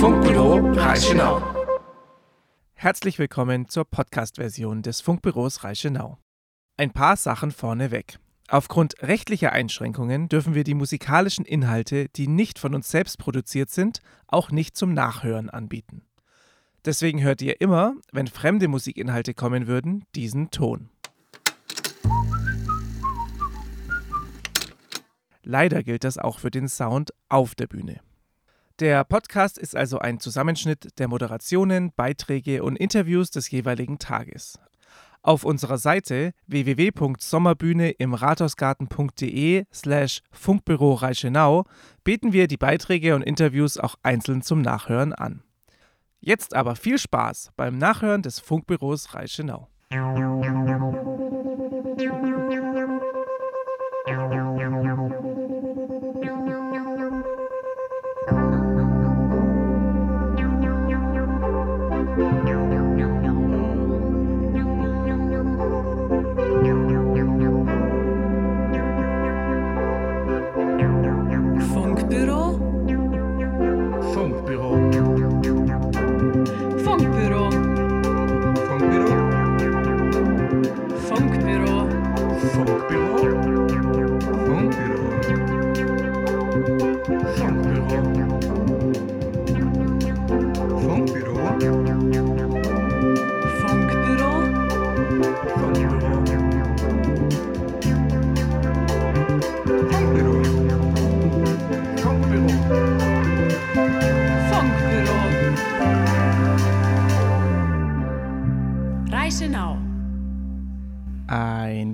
Funkbüro Reichenau. Herzlich willkommen zur Podcast-Version des Funkbüros Reichenau. Ein paar Sachen vorneweg. Aufgrund rechtlicher Einschränkungen dürfen wir die musikalischen Inhalte, die nicht von uns selbst produziert sind, auch nicht zum Nachhören anbieten. Deswegen hört ihr immer, wenn fremde Musikinhalte kommen würden, diesen Ton. Leider gilt das auch für den Sound auf der Bühne. Der Podcast ist also ein Zusammenschnitt der Moderationen, Beiträge und Interviews des jeweiligen Tages. Auf unserer Seite www.sommerbühne im Rathausgarten.de slash Funkbüro Reichenau bieten wir die Beiträge und Interviews auch einzeln zum Nachhören an. Jetzt aber viel Spaß beim Nachhören des Funkbüros Reichenau.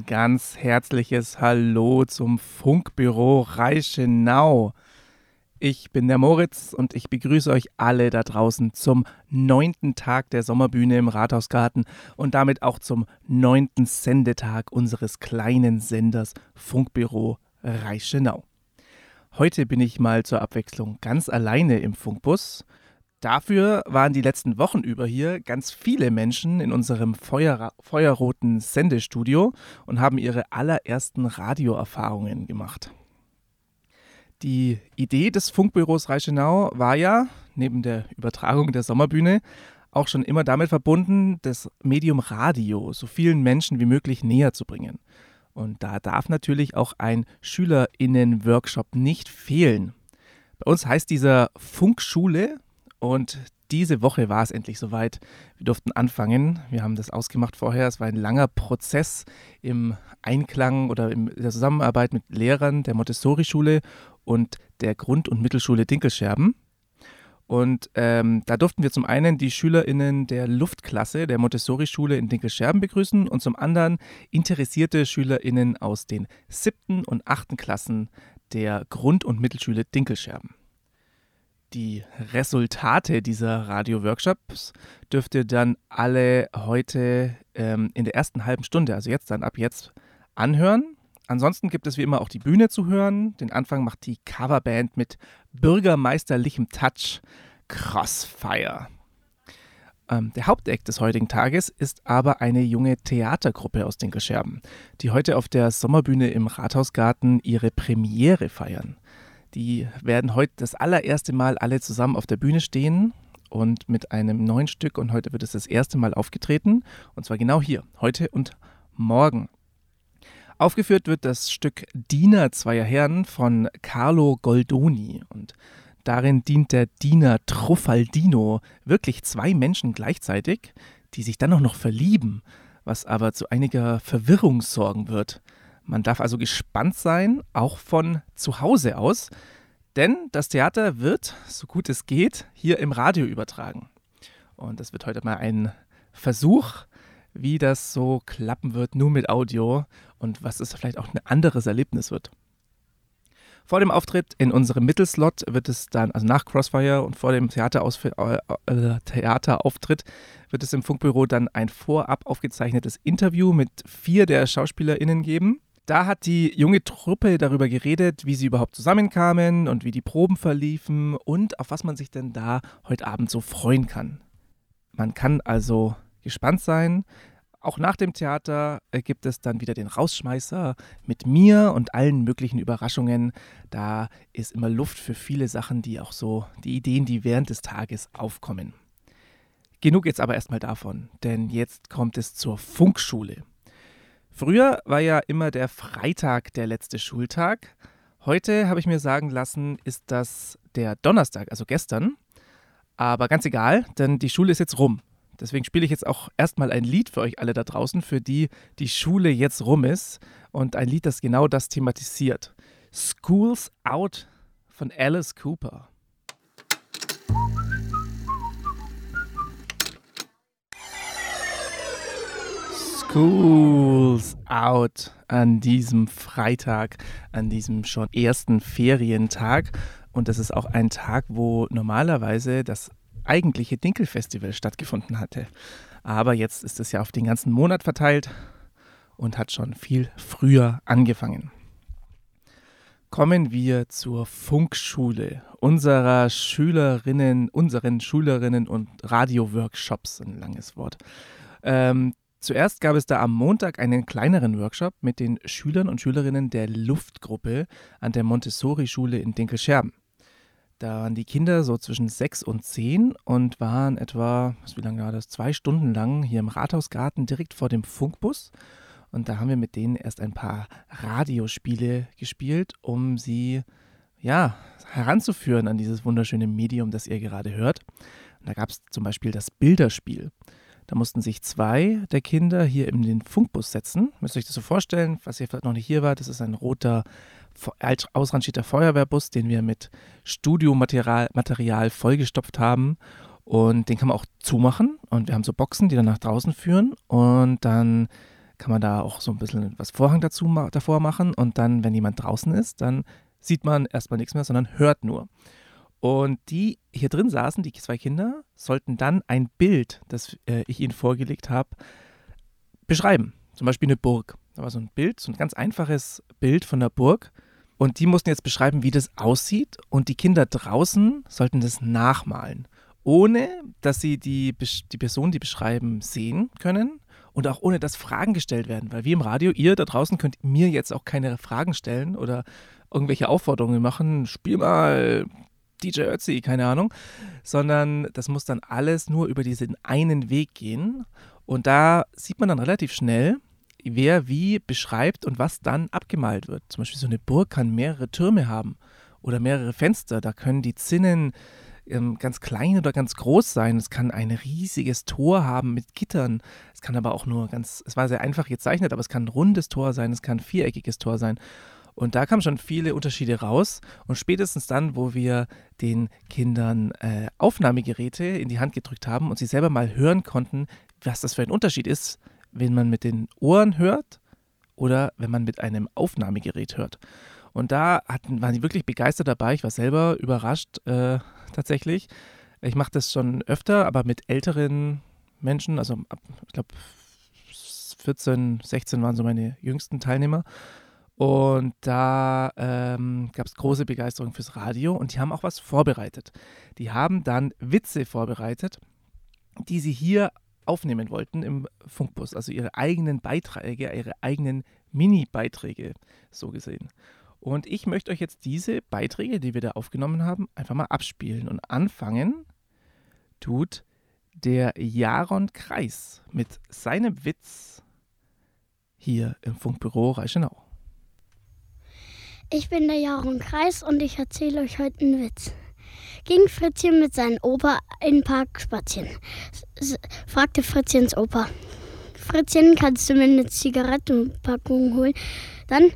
Ganz herzliches Hallo zum Funkbüro Reichenau. Ich bin der Moritz und ich begrüße euch alle da draußen zum neunten Tag der Sommerbühne im Rathausgarten und damit auch zum neunten Sendetag unseres kleinen Senders Funkbüro Reichenau. Heute bin ich mal zur Abwechslung ganz alleine im Funkbus. Dafür waren die letzten Wochen über hier ganz viele Menschen in unserem Feuer, feuerroten Sendestudio und haben ihre allerersten Radioerfahrungen gemacht. Die Idee des Funkbüros Reichenau war ja, neben der Übertragung der Sommerbühne, auch schon immer damit verbunden, das Medium Radio so vielen Menschen wie möglich näher zu bringen. Und da darf natürlich auch ein Schülerinnen-Workshop nicht fehlen. Bei uns heißt dieser Funkschule und diese Woche war es endlich soweit. Wir durften anfangen. Wir haben das ausgemacht vorher. Es war ein langer Prozess im Einklang oder in der Zusammenarbeit mit Lehrern der Montessori-Schule und der Grund- und Mittelschule Dinkelscherben. Und ähm, da durften wir zum einen die SchülerInnen der Luftklasse der Montessori-Schule in Dinkelscherben begrüßen und zum anderen interessierte SchülerInnen aus den siebten und achten Klassen der Grund- und Mittelschule Dinkelscherben. Die Resultate dieser Radio-Workshops dürft ihr dann alle heute ähm, in der ersten halben Stunde, also jetzt dann ab jetzt, anhören. Ansonsten gibt es wie immer auch die Bühne zu hören. Den Anfang macht die Coverband mit bürgermeisterlichem Touch Crossfire. Ähm, der Haupteck des heutigen Tages ist aber eine junge Theatergruppe aus Dinkelscherben, die heute auf der Sommerbühne im Rathausgarten ihre Premiere feiern. Die werden heute das allererste Mal alle zusammen auf der Bühne stehen und mit einem neuen Stück und heute wird es das erste Mal aufgetreten und zwar genau hier, heute und morgen. Aufgeführt wird das Stück Diener zweier Herren von Carlo Goldoni und darin dient der Diener Truffaldino wirklich zwei Menschen gleichzeitig, die sich dann auch noch verlieben, was aber zu einiger Verwirrung sorgen wird. Man darf also gespannt sein, auch von zu Hause aus, denn das Theater wird, so gut es geht, hier im Radio übertragen. Und das wird heute mal ein Versuch, wie das so klappen wird, nur mit Audio und was es vielleicht auch ein anderes Erlebnis wird. Vor dem Auftritt in unserem Mittelslot wird es dann, also nach Crossfire und vor dem Theaterausf äh, äh, Theaterauftritt, wird es im Funkbüro dann ein vorab aufgezeichnetes Interview mit vier der SchauspielerInnen geben. Da hat die junge Truppe darüber geredet, wie sie überhaupt zusammenkamen und wie die Proben verliefen und auf was man sich denn da heute Abend so freuen kann. Man kann also gespannt sein Auch nach dem Theater äh, gibt es dann wieder den Rausschmeißer mit mir und allen möglichen Überraschungen. Da ist immer Luft für viele Sachen, die auch so, die Ideen, die während des Tages aufkommen. Genug jetzt aber erstmal davon, denn jetzt kommt es zur Funkschule. Früher war ja immer der Freitag der letzte Schultag. Heute habe ich mir sagen lassen, ist das der Donnerstag, also gestern. Aber ganz egal, denn die Schule ist jetzt rum. Deswegen spiele ich jetzt auch erstmal ein Lied für euch alle da draußen, für die die Schule jetzt rum ist. Und ein Lied, das genau das thematisiert. School's Out von Alice Cooper. School's Out an diesem Freitag, an diesem schon ersten Ferientag. Und das ist auch ein Tag, wo normalerweise das eigentliche Dinkelfestival stattgefunden hatte. Aber jetzt ist es ja auf den ganzen Monat verteilt und hat schon viel früher angefangen. Kommen wir zur Funkschule unserer Schülerinnen, unseren Schülerinnen und Radioworkshops, ein langes Wort. Ähm, zuerst gab es da am Montag einen kleineren Workshop mit den Schülern und Schülerinnen der Luftgruppe an der Montessori-Schule in Dinkelscherben. Da waren die Kinder so zwischen sechs und zehn und waren etwa, wie lange war das, zwei Stunden lang hier im Rathausgarten direkt vor dem Funkbus. Und da haben wir mit denen erst ein paar Radiospiele gespielt, um sie ja, heranzuführen an dieses wunderschöne Medium, das ihr gerade hört. Und da gab es zum Beispiel das Bilderspiel. Da mussten sich zwei der Kinder hier in den Funkbus setzen. Müsst ihr euch das so vorstellen, was ihr vielleicht noch nicht hier wart. Das ist ein roter ausrangierter Feuerwehrbus, den wir mit Studiomaterial Material vollgestopft haben. Und den kann man auch zumachen. Und wir haben so Boxen, die dann nach draußen führen. Und dann kann man da auch so ein bisschen was Vorhang dazu, davor machen. Und dann, wenn jemand draußen ist, dann sieht man erstmal nichts mehr, sondern hört nur. Und die hier drin saßen, die zwei Kinder, sollten dann ein Bild, das äh, ich ihnen vorgelegt habe, beschreiben. Zum Beispiel eine Burg. Da war so ein Bild, so ein ganz einfaches Bild von der Burg. Und die mussten jetzt beschreiben, wie das aussieht. Und die Kinder draußen sollten das nachmalen, ohne dass sie die, die Person, die beschreiben, sehen können. Und auch ohne, dass Fragen gestellt werden. Weil wir im Radio, ihr da draußen könnt mir jetzt auch keine Fragen stellen oder irgendwelche Aufforderungen machen. Spiel mal DJ Ötzi, keine Ahnung. Sondern das muss dann alles nur über diesen einen Weg gehen. Und da sieht man dann relativ schnell, wer wie beschreibt und was dann abgemalt wird. Zum Beispiel so eine Burg kann mehrere Türme haben oder mehrere Fenster. Da können die Zinnen ähm, ganz klein oder ganz groß sein. Es kann ein riesiges Tor haben mit Gittern. Es kann aber auch nur ganz, es war sehr einfach gezeichnet, aber es kann ein rundes Tor sein, es kann ein viereckiges Tor sein. Und da kamen schon viele Unterschiede raus. Und spätestens dann, wo wir den Kindern äh, Aufnahmegeräte in die Hand gedrückt haben und sie selber mal hören konnten, was das für ein Unterschied ist, wenn man mit den Ohren hört oder wenn man mit einem Aufnahmegerät hört. Und da hatten, waren sie wirklich begeistert dabei. Ich war selber überrascht äh, tatsächlich. Ich mache das schon öfter, aber mit älteren Menschen, also ich glaube 14, 16 waren so meine jüngsten Teilnehmer. Und da ähm, gab es große Begeisterung fürs Radio und die haben auch was vorbereitet. Die haben dann Witze vorbereitet, die sie hier aufnehmen wollten im Funkbus, also ihre eigenen Beiträge, ihre eigenen Mini-Beiträge, so gesehen. Und ich möchte euch jetzt diese Beiträge, die wir da aufgenommen haben, einfach mal abspielen. Und anfangen tut der Jaron Kreis mit seinem Witz hier im Funkbüro Reichenau. Ich bin der Jaron Kreis und ich erzähle euch heute einen Witz ging Fritzchen mit seinem Opa in den Park spazieren. S fragte Fritzchens Opa. Fritzchen, kannst du mir eine Zigarettenpackung holen? Dann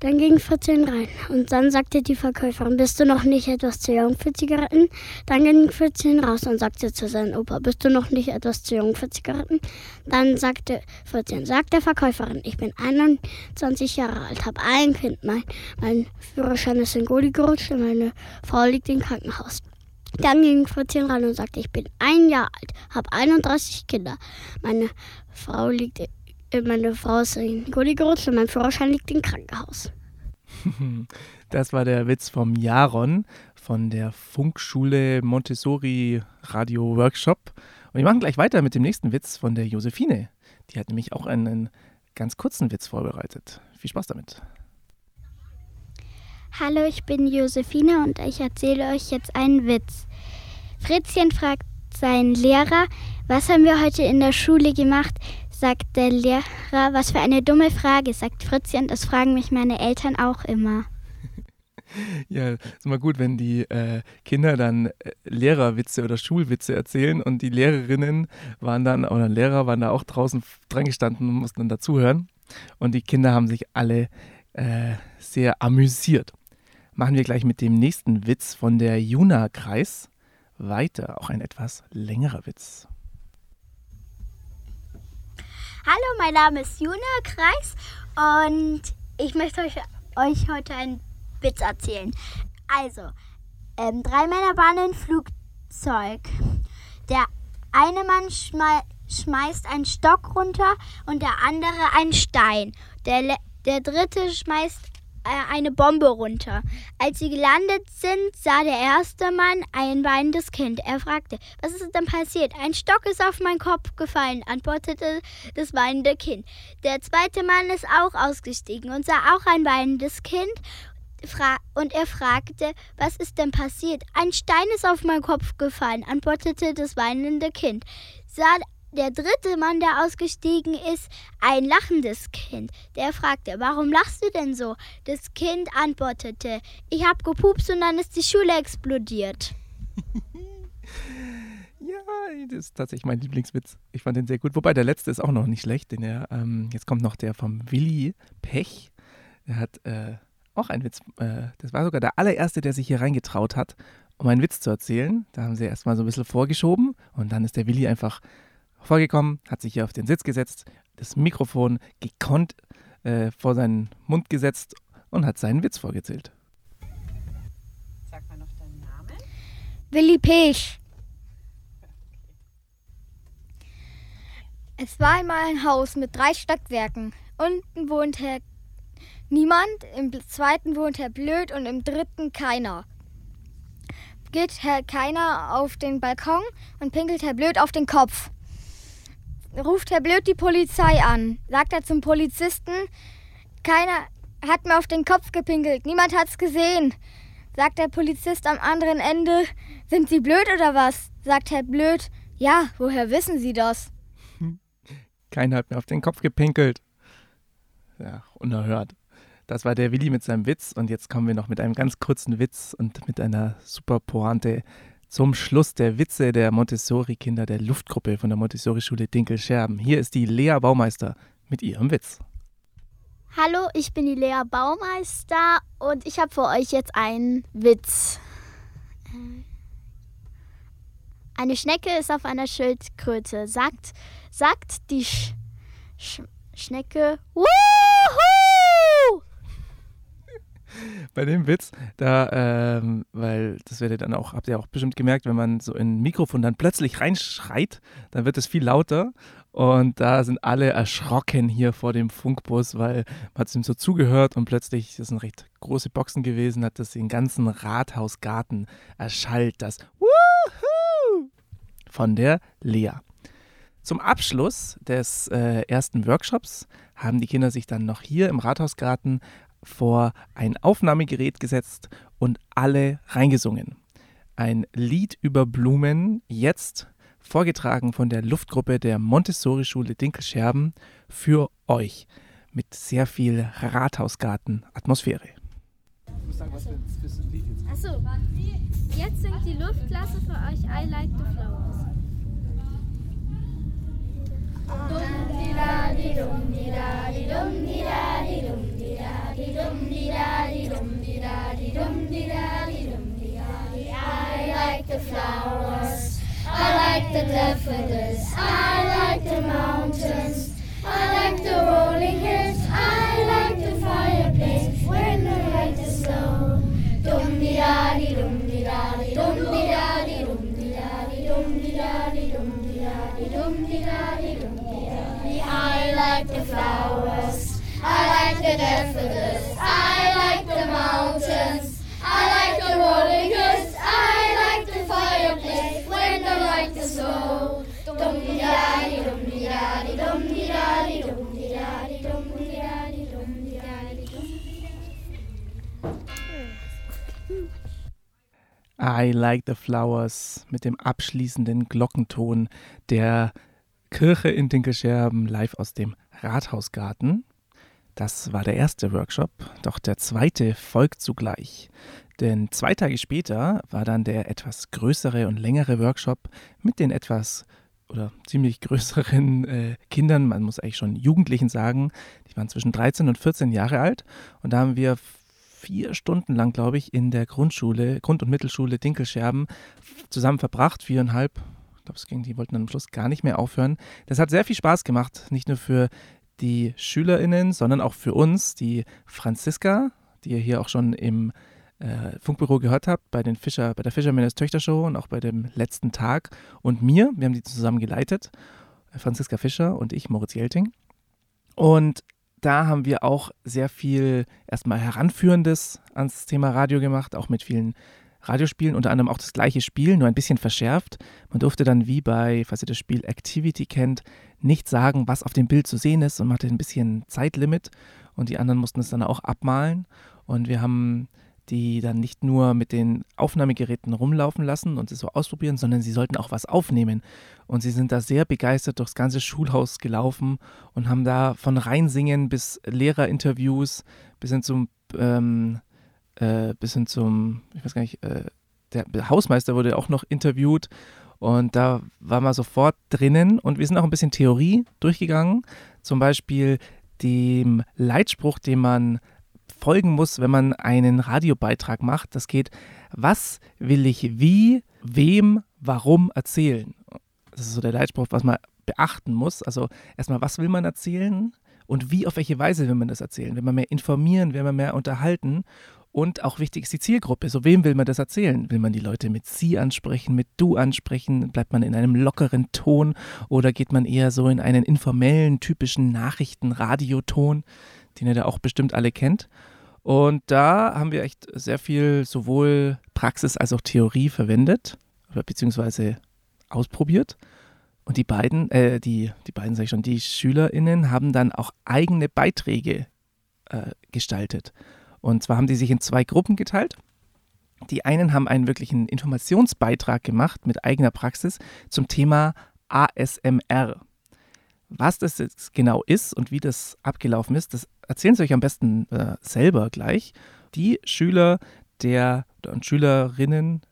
dann ging 14 rein und dann sagte die Verkäuferin, bist du noch nicht etwas zu jung für Zigaretten? Dann ging 14 raus und sagte zu seinem Opa, bist du noch nicht etwas zu jung für Zigaretten? Dann sagte 14, sagt der Verkäuferin, ich bin 21 Jahre alt, habe ein Kind, mein, mein Führerschein ist in Goli gerutscht und meine Frau liegt im Krankenhaus. Dann ging 14 rein und sagte, ich bin ein Jahr alt, habe 31 Kinder. Meine Frau liegt meine Frau ist in Gulli gerutscht und mein Führerschein liegt im Krankenhaus. Das war der Witz vom Jaron von der Funkschule Montessori Radio Workshop. Und wir machen gleich weiter mit dem nächsten Witz von der Josephine. Die hat nämlich auch einen ganz kurzen Witz vorbereitet. Viel Spaß damit. Hallo, ich bin Josephine und ich erzähle euch jetzt einen Witz. Fritzchen fragt seinen Lehrer, was haben wir heute in der Schule gemacht? Sagt der Lehrer, was für eine dumme Frage, sagt Fritzchen, das fragen mich meine Eltern auch immer. Ja, ist immer gut, wenn die äh, Kinder dann äh, Lehrerwitze oder Schulwitze erzählen und die Lehrerinnen waren dann, oder Lehrer waren da auch draußen dran gestanden und mussten dann dazuhören. Und die Kinder haben sich alle äh, sehr amüsiert. Machen wir gleich mit dem nächsten Witz von der Juna-Kreis weiter. Auch ein etwas längerer Witz. Hallo, mein Name ist Juna Kreis und ich möchte euch, euch heute einen Witz erzählen. Also, ähm, drei Männer waren in Flugzeug. Der eine Mann schmei schmeißt einen Stock runter und der andere einen Stein. Der, der dritte schmeißt eine Bombe runter. Als sie gelandet sind, sah der erste Mann ein weinendes Kind. Er fragte, was ist denn passiert? Ein Stock ist auf meinen Kopf gefallen, antwortete das weinende Kind. Der zweite Mann ist auch ausgestiegen und sah auch ein weinendes Kind. Und er fragte, was ist denn passiert? Ein Stein ist auf meinen Kopf gefallen, antwortete das weinende Kind. Sah der dritte Mann, der ausgestiegen ist, ein lachendes Kind. Der fragte, warum lachst du denn so? Das Kind antwortete, ich hab gepupst und dann ist die Schule explodiert. Ja, das ist tatsächlich mein Lieblingswitz. Ich fand den sehr gut. Wobei der letzte ist auch noch nicht schlecht. Den er, ähm, jetzt kommt noch der vom Willi Pech. Der hat äh, auch einen Witz. Äh, das war sogar der allererste, der sich hier reingetraut hat, um einen Witz zu erzählen. Da haben sie erstmal so ein bisschen vorgeschoben und dann ist der Willi einfach vorgekommen, hat sich hier auf den Sitz gesetzt, das Mikrofon gekonnt äh, vor seinen Mund gesetzt und hat seinen Witz vorgezählt. Sag mal noch deinen Namen. Willi Pech. Es war einmal ein Haus mit drei Stockwerken. Unten wohnt Herr niemand, im zweiten wohnt Herr Blöd und im dritten keiner. Geht Herr Keiner auf den Balkon und pinkelt Herr Blöd auf den Kopf. Ruft Herr Blöd die Polizei an. Sagt er zum Polizisten, keiner hat mir auf den Kopf gepinkelt, niemand hat's gesehen. Sagt der Polizist am anderen Ende, sind Sie blöd oder was? Sagt Herr Blöd, ja, woher wissen Sie das? Keiner hat mir auf den Kopf gepinkelt. Ja, unerhört. Das war der Willi mit seinem Witz und jetzt kommen wir noch mit einem ganz kurzen Witz und mit einer super Pointe zum Schluss der Witze der Montessori-Kinder der Luftgruppe von der Montessori-Schule Dinkel-Scherben. Hier ist die Lea Baumeister mit ihrem Witz. Hallo, ich bin die Lea Baumeister und ich habe für euch jetzt einen Witz. Eine Schnecke ist auf einer Schildkröte. Sagt, sagt die Sch Sch Schnecke, Wuhu! Bei dem Witz, da, ähm, weil das werdet ihr dann auch, habt ihr auch bestimmt gemerkt, wenn man so in ein Mikrofon dann plötzlich reinschreit, dann wird es viel lauter. Und da sind alle erschrocken hier vor dem Funkbus, weil man hat es ihm so zugehört und plötzlich, das sind recht große Boxen gewesen, hat das den ganzen Rathausgarten erschallt, das Wuhu von der Lea. Zum Abschluss des äh, ersten Workshops haben die Kinder sich dann noch hier im Rathausgarten vor ein Aufnahmegerät gesetzt und alle reingesungen. Ein Lied über Blumen, jetzt vorgetragen von der Luftgruppe der Montessori-Schule Dinkelscherben für euch mit sehr viel Rathausgarten-Atmosphäre. Achso, jetzt singt die Luftklasse für euch I Like the Flowers. I like the flowers. I like the daffodils. I like the mountains. I like the rolling hills. I like the fireplace when the light is low. Di dum di da di dum di da di dum di da di dum di da di dum di da di dum di da. I like the flowers. I like the mountains. I like the rolling hills. I like the fireplace when like the snow. Dum di da di dum di da di dum di da di dum di da di dum di da di dum di da di dum. I like the flowers mit dem abschließenden Glockenton der Kirche in Dinkelscherben live aus dem Rathausgarten. Das war der erste Workshop, doch der zweite folgt zugleich. Denn zwei Tage später war dann der etwas größere und längere Workshop mit den etwas oder ziemlich größeren äh, Kindern, man muss eigentlich schon Jugendlichen sagen, die waren zwischen 13 und 14 Jahre alt. Und da haben wir vier Stunden lang, glaube ich, in der Grundschule, Grund- und Mittelschule Dinkelscherben zusammen verbracht, viereinhalb. Ich glaube, es ging, die wollten dann am Schluss gar nicht mehr aufhören. Das hat sehr viel Spaß gemacht, nicht nur für die SchülerInnen, sondern auch für uns, die Franziska, die ihr hier auch schon im äh, Funkbüro gehört habt, bei, den Fischer, bei der Fischermännes Töchter-Show und auch bei dem letzten Tag und mir. Wir haben die zusammen geleitet, Franziska Fischer und ich, Moritz Jelting. Und da haben wir auch sehr viel erstmal Heranführendes ans Thema Radio gemacht, auch mit vielen Radiospielen, unter anderem auch das gleiche Spiel, nur ein bisschen verschärft. Man durfte dann wie bei, falls ihr das Spiel Activity kennt, nicht sagen, was auf dem Bild zu sehen ist und man hatte ein bisschen Zeitlimit und die anderen mussten es dann auch abmalen. Und wir haben die dann nicht nur mit den Aufnahmegeräten rumlaufen lassen und es so ausprobieren, sondern sie sollten auch was aufnehmen. Und sie sind da sehr begeistert durchs ganze Schulhaus gelaufen und haben da von Reinsingen bis Lehrerinterviews bis hin zum, ähm, äh, bis hin zum, ich weiß gar nicht, äh, der Hausmeister wurde auch noch interviewt und da war man sofort drinnen und wir sind auch ein bisschen Theorie durchgegangen. Zum Beispiel dem Leitspruch, den man folgen muss, wenn man einen Radiobeitrag macht. Das geht, was will ich wie, wem, warum erzählen? Das ist so der Leitspruch, was man beachten muss. Also erstmal, was will man erzählen und wie, auf welche Weise will man das erzählen? Will man mehr informieren, will man mehr unterhalten? Und auch wichtig ist die Zielgruppe. So wem will man das erzählen? Will man die Leute mit Sie ansprechen, mit Du ansprechen? Bleibt man in einem lockeren Ton oder geht man eher so in einen informellen, typischen Nachrichten-Radioton, den ihr da auch bestimmt alle kennt? Und da haben wir echt sehr viel sowohl Praxis als auch Theorie verwendet, beziehungsweise ausprobiert. Und die beiden, äh, die, die beiden sage ich schon, die SchülerInnen haben dann auch eigene Beiträge äh, gestaltet. Und zwar haben die sich in zwei Gruppen geteilt. Die einen haben einen wirklichen Informationsbeitrag gemacht mit eigener Praxis zum Thema ASMR. Was das jetzt genau ist und wie das abgelaufen ist, das erzählen Sie euch am besten äh, selber gleich. Die Schüler der und Schülerinnen,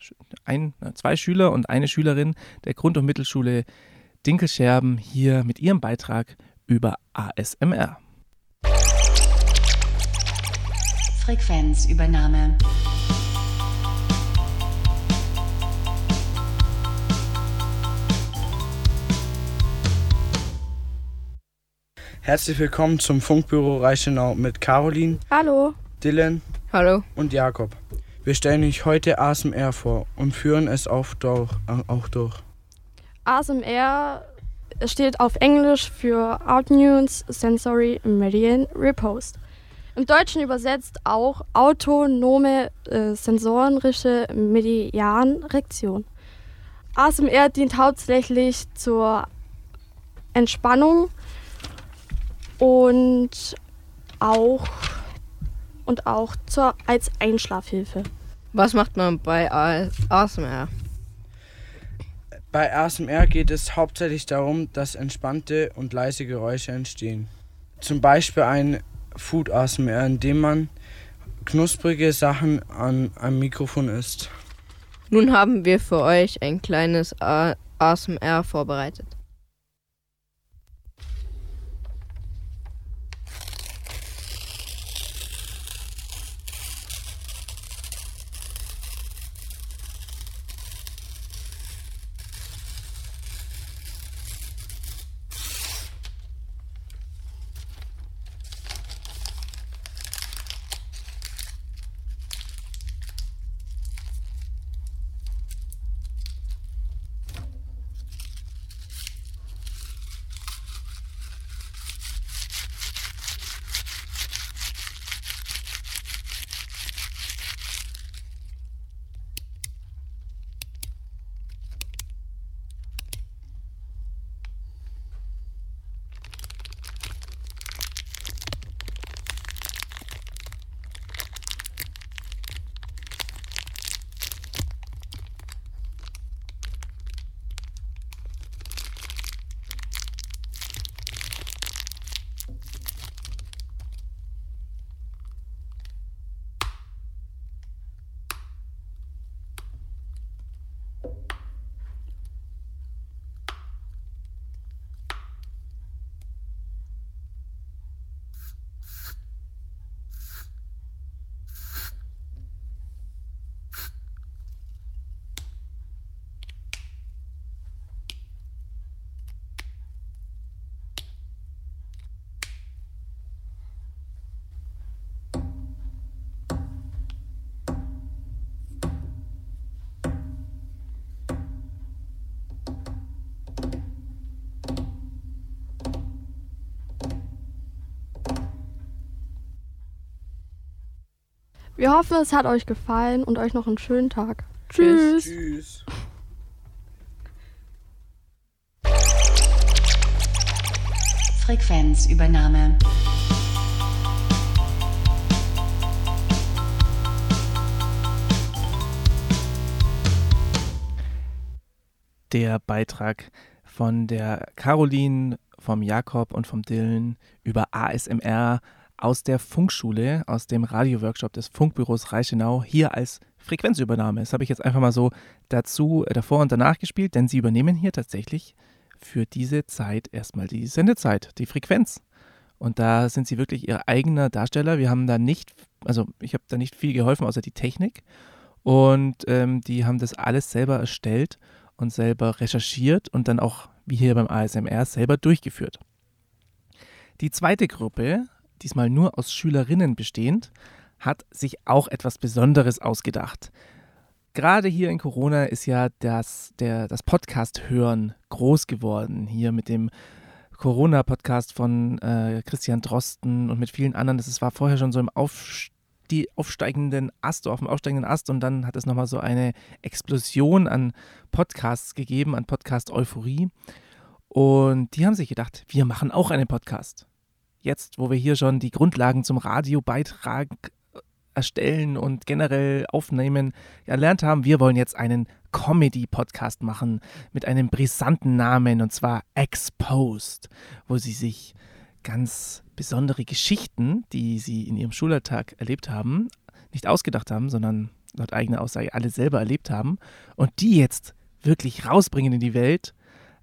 ein, zwei Schüler und eine Schülerin der Grund- und Mittelschule Dinkelscherben hier mit ihrem Beitrag über ASMR. Frequenzübernahme. Herzlich willkommen zum Funkbüro Reichenau mit Caroline, Hallo. Dylan Hallo. und Jakob. Wir stellen euch heute ASMR vor und führen es auch durch. Auch durch. ASMR steht auf Englisch für Autonomous Sensory Meridian Repose. Im Deutschen übersetzt auch autonome äh, sensorische Medianreaktion. ASMR dient hauptsächlich zur Entspannung und auch, und auch zur, als Einschlafhilfe. Was macht man bei ASMR? Bei ASMR geht es hauptsächlich darum, dass entspannte und leise Geräusche entstehen. Zum Beispiel ein Food ASMR, in dem man knusprige Sachen an einem Mikrofon isst. Nun haben wir für euch ein kleines ASMR vorbereitet. Wir hoffen, es hat euch gefallen und euch noch einen schönen Tag. Tschüss. Tschüss. Frequenzübernahme. Der Beitrag von der Caroline, vom Jakob und vom Dylan über ASMR aus der Funkschule, aus dem Radioworkshop des Funkbüros Reichenau, hier als Frequenzübernahme. Das habe ich jetzt einfach mal so dazu, äh, davor und danach gespielt, denn sie übernehmen hier tatsächlich für diese Zeit erstmal die Sendezeit, die Frequenz. Und da sind sie wirklich ihr eigener Darsteller. Wir haben da nicht, also ich habe da nicht viel geholfen, außer die Technik. Und ähm, die haben das alles selber erstellt und selber recherchiert und dann auch, wie hier beim ASMR, selber durchgeführt. Die zweite Gruppe, diesmal nur aus Schülerinnen bestehend, hat sich auch etwas Besonderes ausgedacht. Gerade hier in Corona ist ja das, der, das Podcast-Hören groß geworden. Hier mit dem Corona-Podcast von äh, Christian Drosten und mit vielen anderen. Das war vorher schon so im Aufstieg die aufsteigenden Ast, auf dem aufsteigenden Ast und dann hat es nochmal so eine Explosion an Podcasts gegeben, an Podcast-Euphorie. Und die haben sich gedacht, wir machen auch einen Podcast. Jetzt, wo wir hier schon die Grundlagen zum Radiobeitrag erstellen und generell aufnehmen, erlernt haben, wir wollen jetzt einen Comedy-Podcast machen mit einem brisanten Namen und zwar Exposed, wo sie sich ganz besondere Geschichten, die sie in ihrem Schulalltag erlebt haben, nicht ausgedacht haben, sondern laut eigener Aussage alle selber erlebt haben und die jetzt wirklich rausbringen in die Welt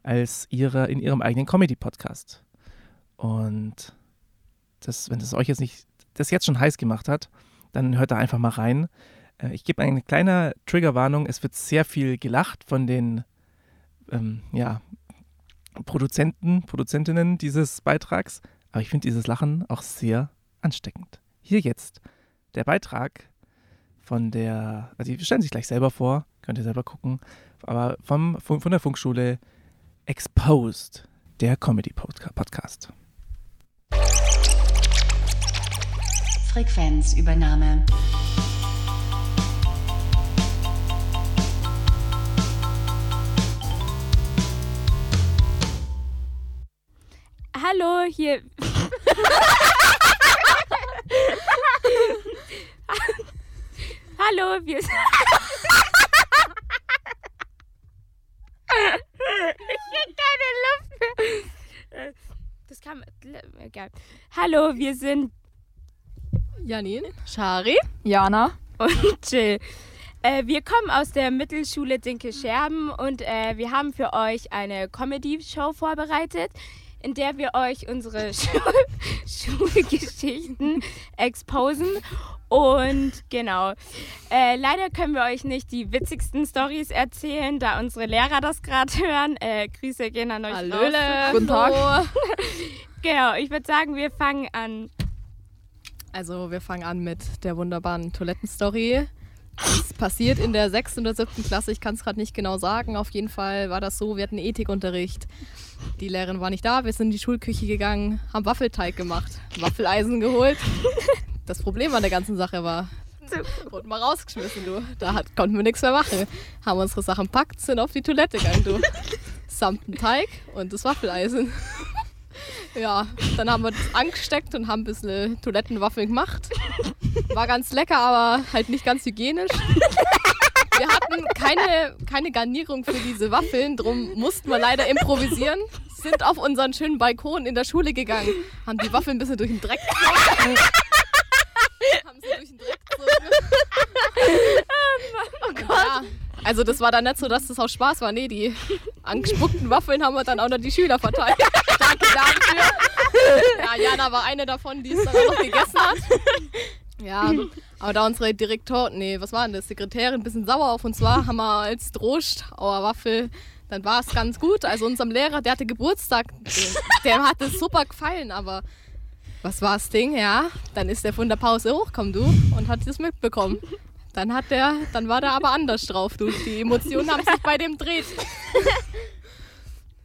als ihre, in ihrem eigenen Comedy-Podcast. Und das, wenn das euch jetzt nicht, das jetzt schon heiß gemacht hat, dann hört da einfach mal rein. Äh, Ich gebe eine kleine Triggerwarnung. Es wird sehr viel gelacht von den ähm, ja, Produzenten, Produzentinnen dieses Beitrags. Aber ich finde dieses Lachen auch sehr ansteckend. Hier jetzt der Beitrag von der, also die stellen sich gleich selber vor, könnt ihr selber gucken, aber vom, von, der Funkschule Exposed, der Comedy-Podcast. Frequenzübernahme. Hallo, hier. Hallo, wir sind. ich krieg keine Luft mehr. Äh, Das kam. Egal. Hallo, wir sind Janin, Shari, Jana und Jill. Äh, wir kommen aus der Mittelschule Dinke Scherben und äh, wir haben für euch eine Comedy-Show vorbereitet, in der wir euch unsere Schul Schulgeschichten exposen. Und genau, äh, leider können wir euch nicht die witzigsten Stories erzählen, da unsere Lehrer das gerade hören. Äh, Grüße gehen an euch Hallöle. Guten Tag. Genau, ich würde sagen, wir fangen an. Also wir fangen an mit der wunderbaren Toilettenstory. Es passiert in der 6. oder 7. Klasse, ich kann es gerade nicht genau sagen. Auf jeden Fall war das so, wir hatten Ethikunterricht. Die Lehrerin war nicht da, wir sind in die Schulküche gegangen, haben Waffelteig gemacht, Waffeleisen geholt. Das Problem an der ganzen Sache war, wurden mal rausgeschmissen, du. Da hat, konnten wir nichts mehr machen. Haben unsere Sachen packt, sind auf die Toilette gegangen, du. Samt Teig und das Waffeleisen. Ja, dann haben wir das angesteckt und haben ein bisschen Toilettenwaffeln gemacht. War ganz lecker, aber halt nicht ganz hygienisch. Wir hatten keine, keine Garnierung für diese Waffeln, drum mussten wir leider improvisieren. Sind auf unseren schönen Balkon in der Schule gegangen, haben die Waffeln ein bisschen durch den Dreck gezogen. haben sie durch den Dreck gezogen. Oh Gott. Ja, also das war dann nicht so, dass das auch Spaß war. Nee, die angespuckten Waffeln haben wir dann auch noch die Schüler verteilt. Danke dafür. Ja, Jana war eine davon, die es dann auch noch gegessen hat. Ja, aber da unsere Direktor, nee, was war denn das, Sekretärin ein bisschen sauer auf uns war, haben wir als Trost, auer Waffel, dann war es ganz gut. Also unserem Lehrer, der hatte Geburtstag, der hat es super gefallen, aber was war das Ding, ja? Dann ist der von der Pause hochgekommen, du, und hat das mitbekommen. Dann hat der, dann war der aber anders drauf, du. Die Emotionen haben sich bei dem dreht.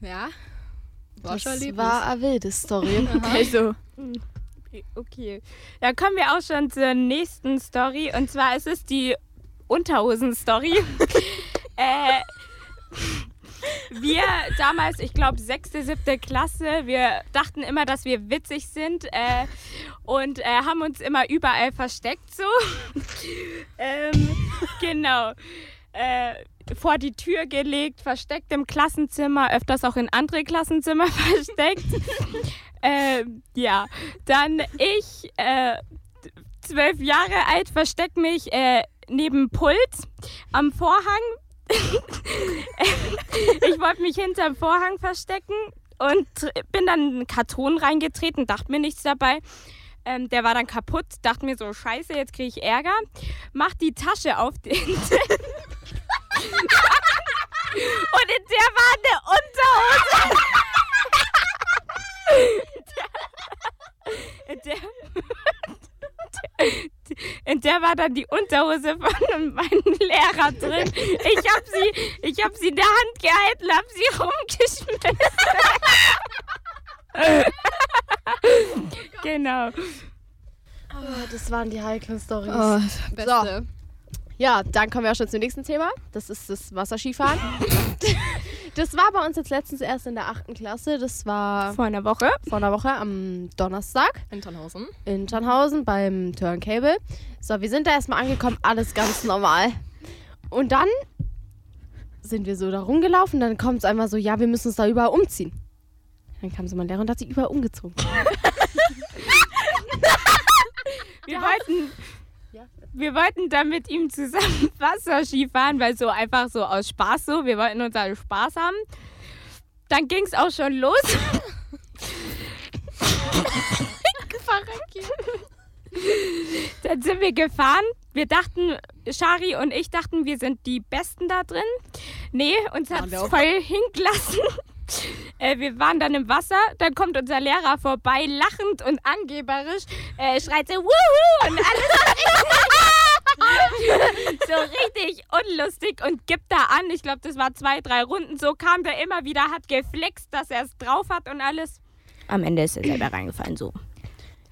Ja. War Das schon war eine wilde Story. Also, Okay, dann kommen wir auch schon zur nächsten Story. Und zwar ist es die Unterhosen-Story. äh, wir damals, ich glaube, sechste, siebte Klasse, wir dachten immer, dass wir witzig sind äh, und äh, haben uns immer überall versteckt so. ähm, genau. Äh, vor die Tür gelegt, versteckt im Klassenzimmer, öfters auch in andere Klassenzimmer versteckt. ähm, ja, dann ich, äh, zwölf Jahre alt, versteck mich äh, neben Pult am Vorhang. ich wollte mich hinterm Vorhang verstecken und bin dann in einen Karton reingetreten, dachte mir nichts dabei. Ähm, der war dann kaputt, dachte mir so, scheiße, jetzt kriege ich Ärger. Mach die Tasche auf den Und in der war eine Unterhose. der, in der war dann die Unterhose von meinem Lehrer drin. Ich habe sie, ich hab sie in der Hand gehalten, habe sie rumgeschmissen. genau. Oh, das waren die heiklen Stories. Oh, Beste. Ja, dann kommen wir auch schon zum nächsten Thema. Das ist das Wasserskifahren. das war bei uns jetzt letztens erst in der achten Klasse. Das war Vor einer Woche. vor einer Woche am Donnerstag In Tannhausen. in Tannhausen beim Turncable. So, wir sind da erstmal angekommen, alles ganz normal. Und dann sind wir so da rumgelaufen, dann kommt es einmal so, ja, wir müssen uns da überall umziehen. Dann kam so mein Lehrer und hat sich überall umgezogen. Wir wollten, wir wollten dann mit ihm zusammen Wasserski fahren, weil so einfach so aus Spaß so. Wir wollten uns alle Spaß haben. Dann ging es auch schon los. Dann sind wir gefahren. Wir dachten, Shari und ich dachten, wir sind die Besten da drin. Nee, uns hat es voll hingelassen. Äh, wir waren dann im Wasser, dann kommt unser Lehrer vorbei, lachend und angeberisch, äh, schreit so, wuhu, und alles unlustig und gibt da an. Ich glaube, das war zwei, drei Runden. So kam der immer wieder, hat geflext, dass er es drauf hat und alles. Am Ende ist er selber reingefallen, so.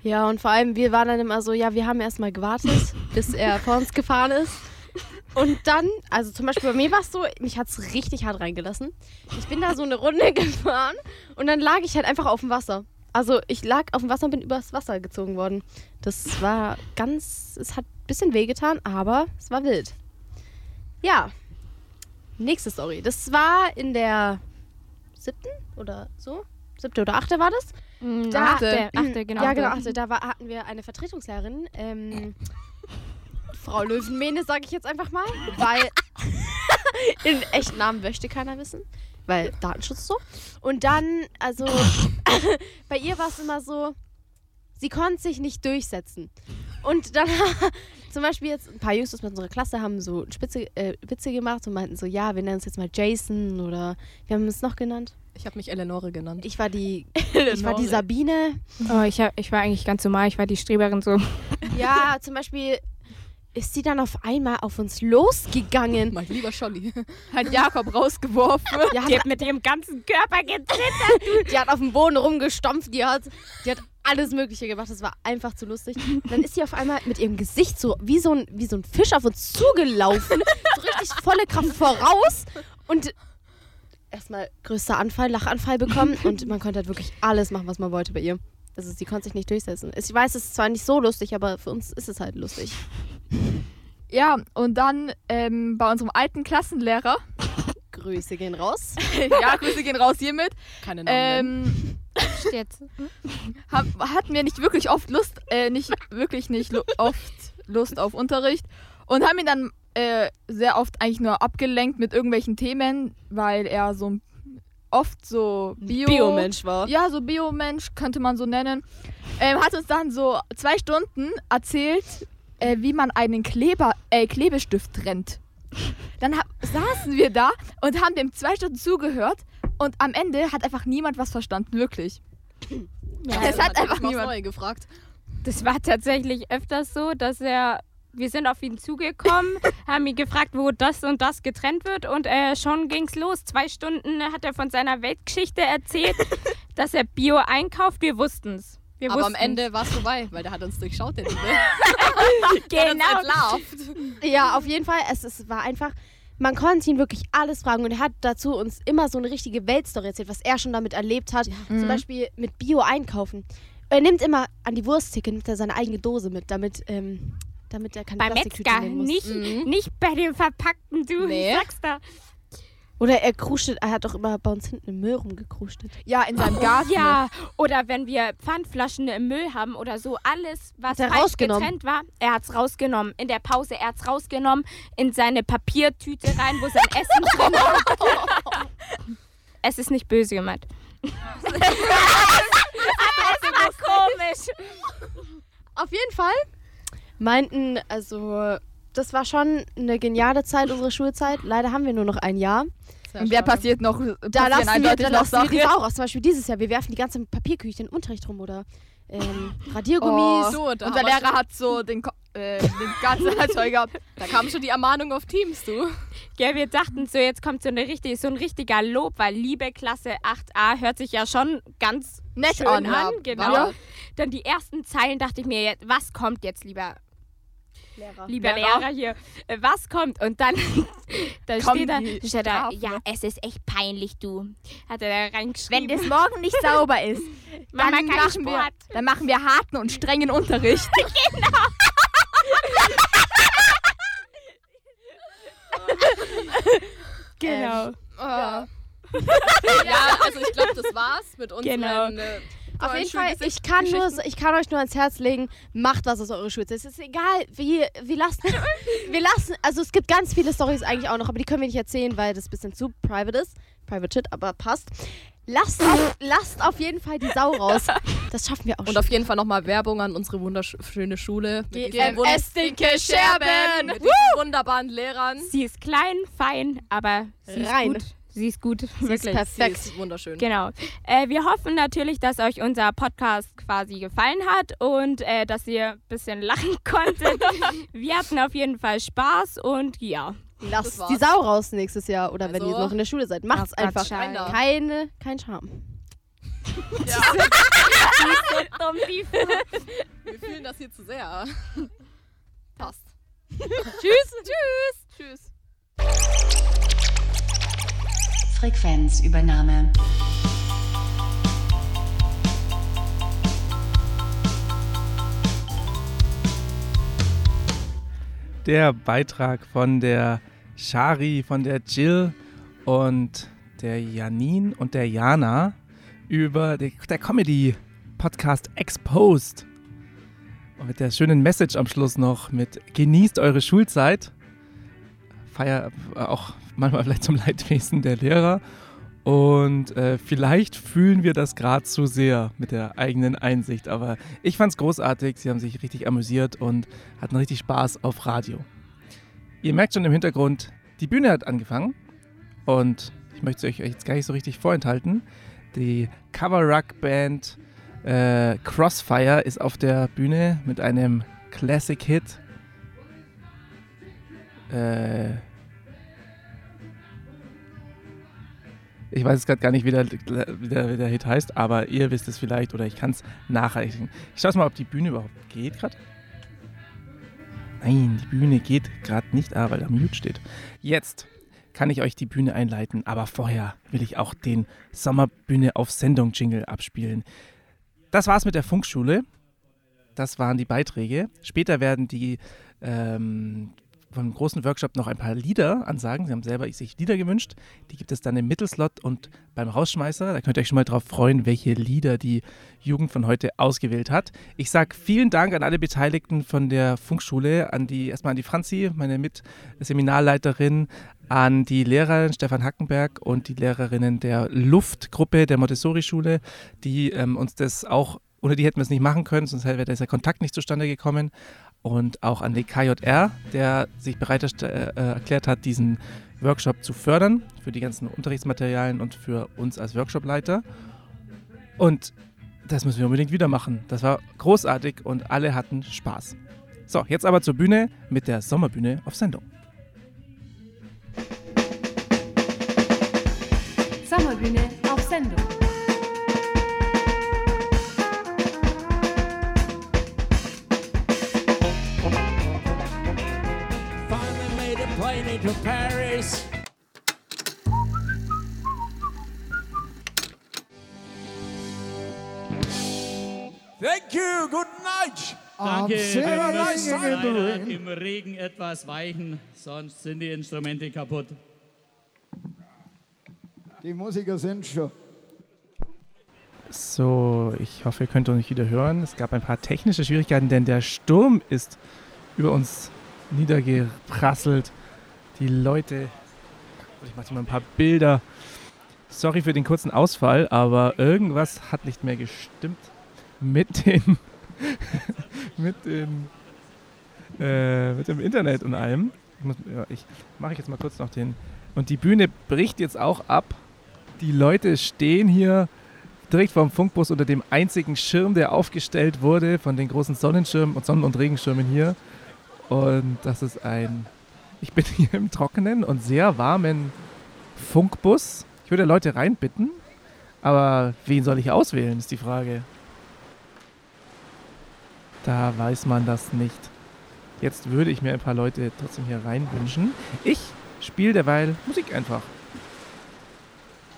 Ja, und vor allem, wir waren dann immer so, ja, wir haben erstmal gewartet, bis er vor uns gefahren ist. Und dann, also zum Beispiel bei mir war es so, mich hat es richtig hart reingelassen. Ich bin da so eine Runde gefahren und dann lag ich halt einfach auf dem Wasser. Also ich lag auf dem Wasser und bin übers Wasser gezogen worden. Das war ganz, es hat ein bisschen wehgetan, aber es war wild. Ja, nächste Story. Das war in der siebten oder so? Siebte oder achte war das? Da- achte, achte, genau. Ja, genau. Achte. Da war, hatten wir eine Vertretungslehrerin, ähm, Frau Löwenmähne, sage ich jetzt einfach mal, weil den echten Namen möchte keiner wissen, weil Datenschutz so. Und dann, also, bei ihr war es immer so, sie konnte sich nicht durchsetzen. Und dann zum Beispiel jetzt ein paar Jungs aus unserer Klasse haben so Spitze, äh, Witze gemacht und meinten so, ja, wir nennen uns jetzt mal Jason oder wir haben es noch genannt. Ich habe mich Eleonore genannt. Ich war die, ich war die Sabine. Oh, ich, hab, ich war eigentlich ganz normal, ich war die Streberin so. Ja, zum Beispiel ist sie dann auf einmal auf uns losgegangen. Mein lieber Scholli. Hat Jakob rausgeworfen. Ja, Die hat mit ihrem ganzen Körper getritt. die hat auf dem Boden rumgestampft, die hat, die hat alles Mögliche gemacht. Das war einfach zu lustig. Und dann ist sie auf einmal mit ihrem Gesicht so wie so ein, wie so ein Fisch auf uns zugelaufen. so richtig volle Kraft voraus. Und erstmal größter Anfall, Lachanfall bekommen. Und man konnte halt wirklich alles machen, was man wollte bei ihr. Also sie konnte sich nicht durchsetzen. Ich weiß, es ist zwar nicht so lustig, aber für uns ist es halt lustig. Ja, und dann ähm, bei unserem alten Klassenlehrer, Grüße gehen raus. ja, Grüße gehen raus hiermit, Keine Namen ähm, Jetzt. hatten wir nicht wirklich oft Lust, äh, nicht wirklich nicht lu oft Lust auf Unterricht und haben ihn dann äh, sehr oft eigentlich nur abgelenkt mit irgendwelchen Themen, weil er so ein- oft so Bio, Biomensch war. Ja, so Biomensch könnte man so nennen. Ähm, hat uns dann so zwei Stunden erzählt, äh, wie man einen Kleber, äh, Klebestift trennt. Dann hab, saßen wir da und haben dem zwei Stunden zugehört und am Ende hat einfach niemand was verstanden, wirklich. Ja, es hat einfach aufs niemand. Neue gefragt. Das war tatsächlich öfters so, dass er. Wir sind auf ihn zugekommen, haben ihn gefragt, wo das und das getrennt wird und äh, schon ging's los. Zwei Stunden hat er von seiner Weltgeschichte erzählt, dass er Bio einkauft. Wir wussten's. Wir Aber am. Ende war es vorbei, weil der hat uns durchschaut, der Liebe. Der hat uns Genau. Ja, auf jeden Fall. Es, es war einfach, man konnte ihn wirklich alles fragen und er hat dazu uns immer so eine richtige Weltstory erzählt, was er schon damit erlebt hat. Zum Beispiel mit Bio einkaufen. Er nimmt immer an die Wursttheke, nimmt er seine eigene Dose mit, damit, ähm, damit er keine Beim Plastiktüte Metzger, nehmen muss. nicht, Mhm. nicht bei dem Verpackten, du. Nee. Ich sag's da. Oder er krustet, er hat doch immer bei uns hinten im Müll rumgekrustet. Ja, in seinem Garten. Ja, oder wenn wir Pfandflaschen im Müll haben oder so, alles, was Hat falsch getrennt war, er hat's rausgenommen. In der Pause, er hat's rausgenommen, in seine Papiertüte rein, wo sein Essen drin war. es ist nicht böse gemeint. Aber es war komisch. Auf jeden Fall meinten, also das war schon eine geniale Zeit, unsere Schulzeit. Leider haben wir nur noch ein Jahr. Und wer passiert noch? Da lassen wir, da noch lassen wir die. Sau raus. Zum Beispiel dieses Jahr. Wir werfen die ganze Papierküche in den Unterricht rum oder ähm, Radiergummis. So, da Unser Lehrer hat so den, Ko- äh, den ganzen Zeug gehabt. Da kam schon die Ermahnung auf Teams, du. Ja, wir dachten so, jetzt kommt so, eine richtig, so ein richtiger Lob, weil liebe Klasse 8a hört sich ja schon ganz Nett schön an, an. Genau. Ja. Dann die ersten Zeilen dachte ich mir, jetzt, was kommt jetzt, lieber, Lehrer. lieber Lehrer. Lehrer hier? Äh, Was kommt? Und dann da Kommen steht da, die steht da, Strafen, ja, es ist echt peinlich, du. Hat er da reingeschrieben. Wenn das morgen nicht sauber ist, Mama dann kein machen, wir, Sport. dann machen wir harten und strengen Unterricht. Genau. Ja. ja, also ich glaube, das war's mit unseren Genau. äh, Auf jeden Fall, ich kann, nur, ich kann euch nur ans Herz legen, macht was aus eurer Schulzeit. Es ist egal, wie, wir lassen, wir lassen, also es gibt ganz viele Stories eigentlich auch noch, aber die können wir nicht erzählen, weil das ein bisschen zu private ist. Private Shit, aber passt. Lasst auf, lasst auf jeden Fall die Sau raus. Das schaffen wir auch Und schon. auf jeden Fall nochmal Werbung an unsere wunderschöne Schule. GMS Dinke Scherben. Mit diesen wunderbaren Lehrern. Sie ist klein, fein, aber sie ist Rein. gut. Sie ist gut, Sie ist wirklich. perfekt. Sie ist wunderschön. Genau. Äh, wir hoffen natürlich, dass euch unser Podcast quasi gefallen hat und äh, dass ihr ein bisschen lachen konntet. wir hatten auf jeden Fall Spaß und ja. Lasst die Sau raus nächstes Jahr oder wenn Also- ihr noch in der Schule seid. Macht's einfach. Scheiße. Keine, kein Charme. Die Wir fühlen das hier zu sehr. Passt. Tschüss. Tschüss. Tschüss. Frequenzübernahme. Der Beitrag von der Shari, von der Jill und der Janine und der Jana über die, der Comedy-Podcast Exposed. Und mit der schönen Message am Schluss noch mit Genießt eure Schulzeit. Feier auch manchmal vielleicht zum Leidwesen der Lehrer. Und äh, vielleicht fühlen wir das gerade zu sehr mit der eigenen Einsicht. Aber ich fand es großartig. Sie haben sich richtig amüsiert und hatten richtig Spaß auf Radio. Ihr merkt schon im Hintergrund, die Bühne hat angefangen. Und ich möchte es euch jetzt gar nicht so richtig vorenthalten. Die Cover-Rock-Band äh, Crossfire ist auf der Bühne mit einem Classic-Hit. Äh, ich weiß jetzt gerade gar nicht, wie der, wie, der, wie der Hit heißt, aber ihr wisst es vielleicht oder ich kann es nachreichen. Ich schaue mal, ob die Bühne überhaupt geht gerade. Nein, die Bühne geht gerade nicht, ah, weil da Mute steht. Jetzt kann ich euch die Bühne einleiten, aber vorher will ich auch den Sommerbühne auf Sendung Jingle abspielen. Das war's mit der Funkschule. Das waren die Beiträge. Später werden die ähm, vom großen Workshop noch ein paar Lieder ansagen. Sie haben selber sich Lieder gewünscht. Die gibt es dann im Mittelslot und beim Rausschmeißer. Da könnt ihr euch schon mal drauf freuen, welche Lieder die Jugend von heute ausgewählt hat. Ich sage vielen Dank an alle Beteiligten von der Funkschule, an die erstmal an die Franzi, meine Mitseminarleiterin, an die Lehrerin Stefan Hackenberg und die Lehrerinnen der Luftgruppe der Montessori-Schule, die ähm, uns das auch, ohne die hätten wir es nicht machen können, sonst wäre dieser Kontakt nicht zustande gekommen. Und auch an den KJR, der sich bereit äh, äh, erklärt hat, diesen Workshop zu fördern, für die ganzen Unterrichtsmaterialien und für uns als Workshopleiter. Und das müssen wir unbedingt wieder machen. Das war großartig und alle hatten Spaß. So, jetzt aber zur Bühne mit der. Sommerbühne auf Sendung. To Paris. Thank you, good night. Danke, wir müssen im Regen etwas weichen, sonst sind die Instrumente kaputt. Die Musiker sind schon. So, ich hoffe, ihr könnt uns wieder hören. Es gab ein paar technische Schwierigkeiten, denn der Sturm ist über uns niedergeprasselt. Die Leute. Ich mache mal ein paar Bilder. Sorry für den kurzen Ausfall, aber irgendwas hat nicht mehr gestimmt mit den. mit den. Äh, mit dem Internet und allem. Ich, ja, ich mache jetzt mal kurz noch den. Und die Bühne bricht jetzt auch ab. Die Leute stehen hier direkt vom Funkbus unter dem einzigen Schirm, der aufgestellt wurde von den großen Sonnenschirmen und Sonnen- und Regenschirmen hier. Und das ist ein. Ich bin hier im trockenen und sehr warmen Funkbus. Ich würde Leute reinbitten, aber wen soll ich auswählen, ist die Frage. Da weiß man das nicht. Jetzt würde ich mir ein paar Leute trotzdem hier reinwünschen. Ich spiele derweil Musik einfach.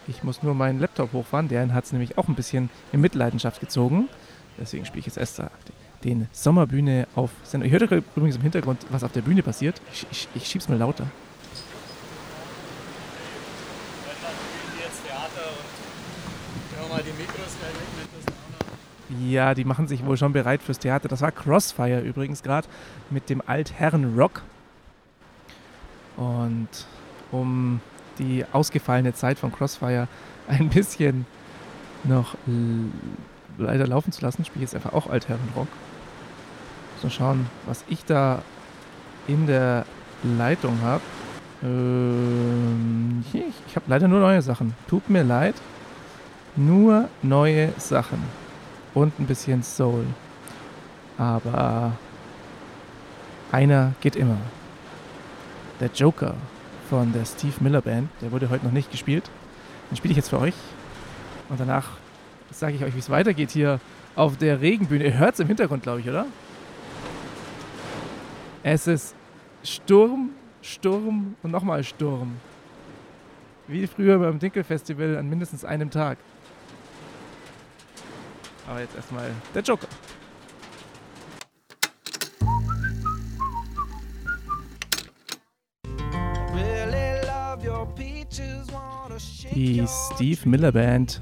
Ich muss nur meinen Laptop hochfahren, der hat es nämlich auch ein bisschen in Mitleidenschaft gezogen. Deswegen spiele ich jetzt da den Sommerbühne auf Sendung. Ich hörte übrigens im Hintergrund, was auf der Bühne passiert. Ich, ich, ich schieb's mal lauter. Ja, die machen sich wohl schon bereit fürs Theater. Das war Crossfire übrigens gerade mit dem Altherren-Rock. Und um die ausgefallene Zeit von Crossfire ein bisschen noch leider laufen zu lassen, spiele ich jetzt einfach auch Altherren-Rock. So schauen, was ich da in der Leitung habe. Ähm, ich ich habe leider nur neue Sachen. Tut mir leid. Nur neue Sachen und ein bisschen Soul. Aber einer geht immer. Der Joker von der Steve Miller Band, der wurde heute noch nicht gespielt. Den spiele ich jetzt für euch. Und danach sage ich euch, wie es weitergeht hier auf der Regenbühne. Ihr hört es im Hintergrund, glaube ich, oder? Es ist Sturm, Sturm und nochmal Sturm. Wie früher beim Dinkel-Festival an mindestens einem Tag. Aber jetzt erstmal der Joker. Die Steve Miller Band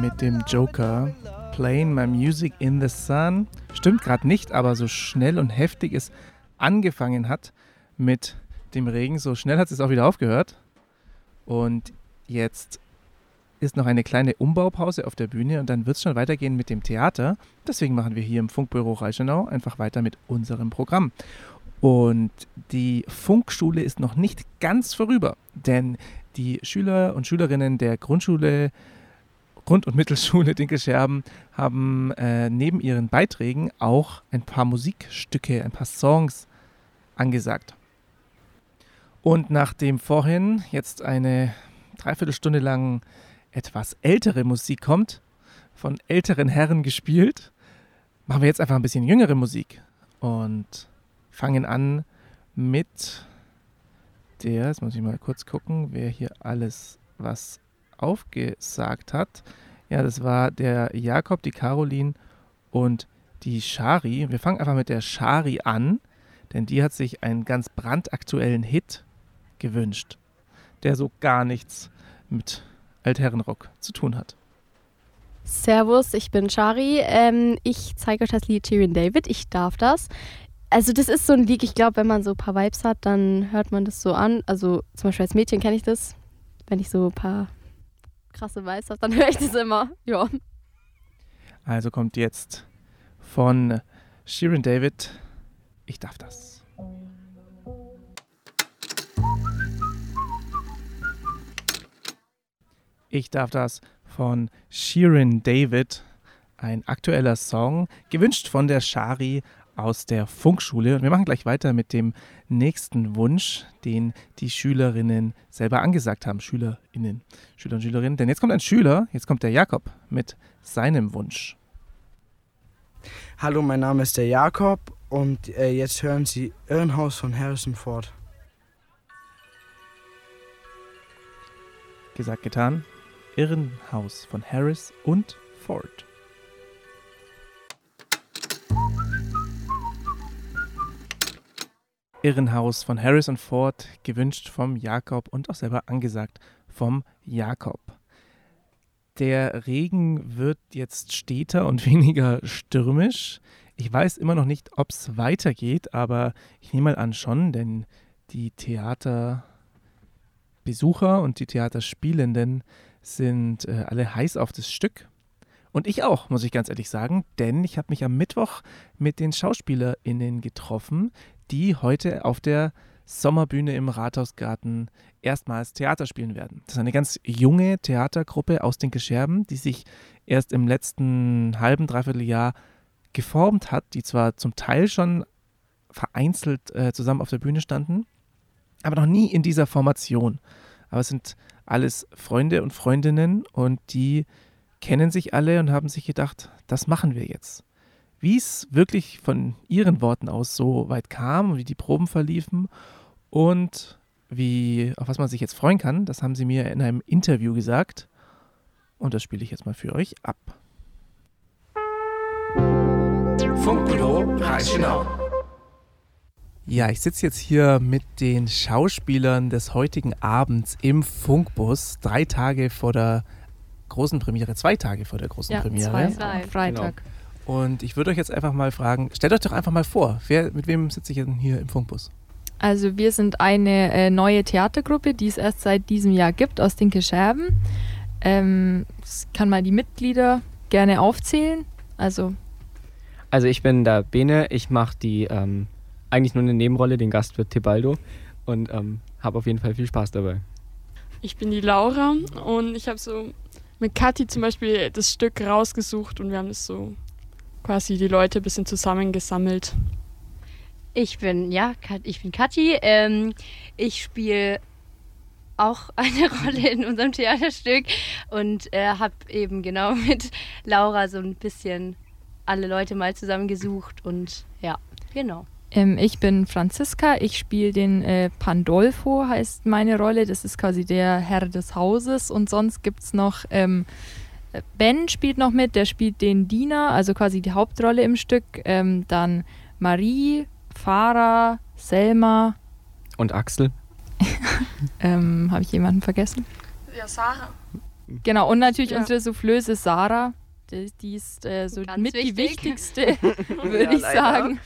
mit dem Joker Playing My Music in the Sun. Stimmt gerade nicht, aber so schnell und heftig es angefangen hat mit dem Regen, so schnell hat es auch wieder aufgehört. Und jetzt ist noch eine kleine Umbaupause auf der Bühne und dann wird es schon weitergehen mit dem Theater. Deswegen machen wir hier im Funkbüro Reichenau einfach weiter mit unserem Programm. Und die Funkschule ist noch nicht ganz vorüber, denn die Schüler und Schülerinnen der Grundschule, Grund- und Mittelschule Dinkelscherben haben äh, neben ihren Beiträgen auch ein paar Musikstücke, ein paar Songs angesagt. Und nachdem vorhin jetzt eine Dreiviertelstunde lang etwas ältere Musik kommt, von älteren Herren gespielt, machen wir jetzt einfach ein bisschen jüngere Musik und fangen an mit der, jetzt muss ich mal kurz gucken, wer hier alles was aufgesagt hat. Ja, das war der Jakob, die Caroline und die Shari. Wir fangen einfach mit der Shari an, denn die hat sich einen ganz brandaktuellen Hit gewünscht, der so gar nichts mit Altherrenrock zu tun hat. Servus, ich bin Shari. Ähm, ich zeige euch das Lied Tyrion David. Ich darf das. Also das ist so ein Lied, ich glaube, wenn man so ein paar Vibes hat, dann hört man das so an. Also zum Beispiel als Mädchen kenne ich das. Wenn ich so ein paar krasse habe, dann höre ich das immer. Ja. Also kommt jetzt von Shirin David, ich darf das. Ich darf das von Shirin David, ein aktueller Song, gewünscht von der Shari aus der Funkschule. Und wir machen gleich weiter mit dem nächsten Wunsch, den die Schülerinnen selber angesagt haben. Schülerinnen, Schüler und Schülerinnen. Denn jetzt kommt ein Schüler, jetzt kommt der Jakob mit seinem Wunsch. Hallo, mein Name ist der Jakob Und äh, jetzt hören Sie Irrenhaus von Harrison Ford. Gesagt, getan. Irrenhaus von Harris und Ford. Irrenhaus von Harris und Ford, gewünscht vom Jakob und auch selber angesagt vom Jakob. Der Regen wird jetzt steter und weniger stürmisch. Ich weiß immer noch nicht, ob es weitergeht, aber ich nehme mal an schon, denn die Theaterbesucher und die Theaterspielenden sind äh, alle heiß auf das Stück. Und ich auch, muss ich ganz ehrlich sagen, denn ich habe mich am Mittwoch mit den SchauspielerInnen getroffen, die heute auf der Sommerbühne im Rathausgarten erstmals Theater spielen werden. Das ist eine ganz junge Theatergruppe aus den Gescherben, die sich erst im letzten halben, dreiviertel Jahr geformt hat, die zwar zum Teil schon vereinzelt äh, zusammen auf der Bühne standen, aber noch nie in dieser Formation. Aber es sind alles Freunde und Freundinnen und die kennen sich alle und haben sich gedacht, das machen wir jetzt. Wie es wirklich von ihren Worten aus so weit kam und wie die Proben verliefen und wie, auf was man sich jetzt freuen kann, das haben sie mir in einem Interview gesagt. Und das spiele ich jetzt mal für euch ab. Funkbüro Reichenau. Ja, ich sitze jetzt hier mit den Schauspielern des heutigen Abends im Funkbus, drei Tage vor der großen Premiere, zwei Tage vor der großen Ja, Premiere. zwei, zwei. Freitag. Und ich würde euch jetzt einfach mal fragen, stellt euch doch einfach mal vor, wer, mit wem sitze ich denn hier im Funkbus? Also wir sind eine äh, neue Theatergruppe, die es erst seit diesem Jahr gibt, aus den Gescherben. Ähm, ich kann mal die Mitglieder gerne aufzählen. Also Also ich bin der Bene, ich mache die ähm, eigentlich nur eine Nebenrolle, den Gastwirt Tebaldo und ähm, habe auf jeden Fall viel Spaß dabei. Ich bin die Laura und ich habe so mit Kathi zum Beispiel das Stück rausgesucht und wir haben es so quasi die Leute ein bisschen zusammengesammelt. Ich bin, ja, ich bin Kathi. Ähm, ich spiele auch eine Rolle in unserem Theaterstück und äh, habe eben genau mit Laura so ein bisschen alle Leute mal zusammengesucht und ja, genau. ähm, ich bin Franziska, ich spiele den äh, Pandolfo, heißt meine Rolle. Das ist quasi der Herr des Hauses und sonst gibt es noch ähm, Ben spielt noch mit, der spielt den Diener, also quasi die Hauptrolle im Stück. Ähm, dann Marie, Farah, Selma. Und Axel? Ähm, Habe ich jemanden vergessen? Ja, Sarah. Genau, und natürlich Ja. unsere Soufflöse Sarah. Die, die ist äh, so Ganz mit die wichtig. wichtigste, würde Ja, ich leider. sagen.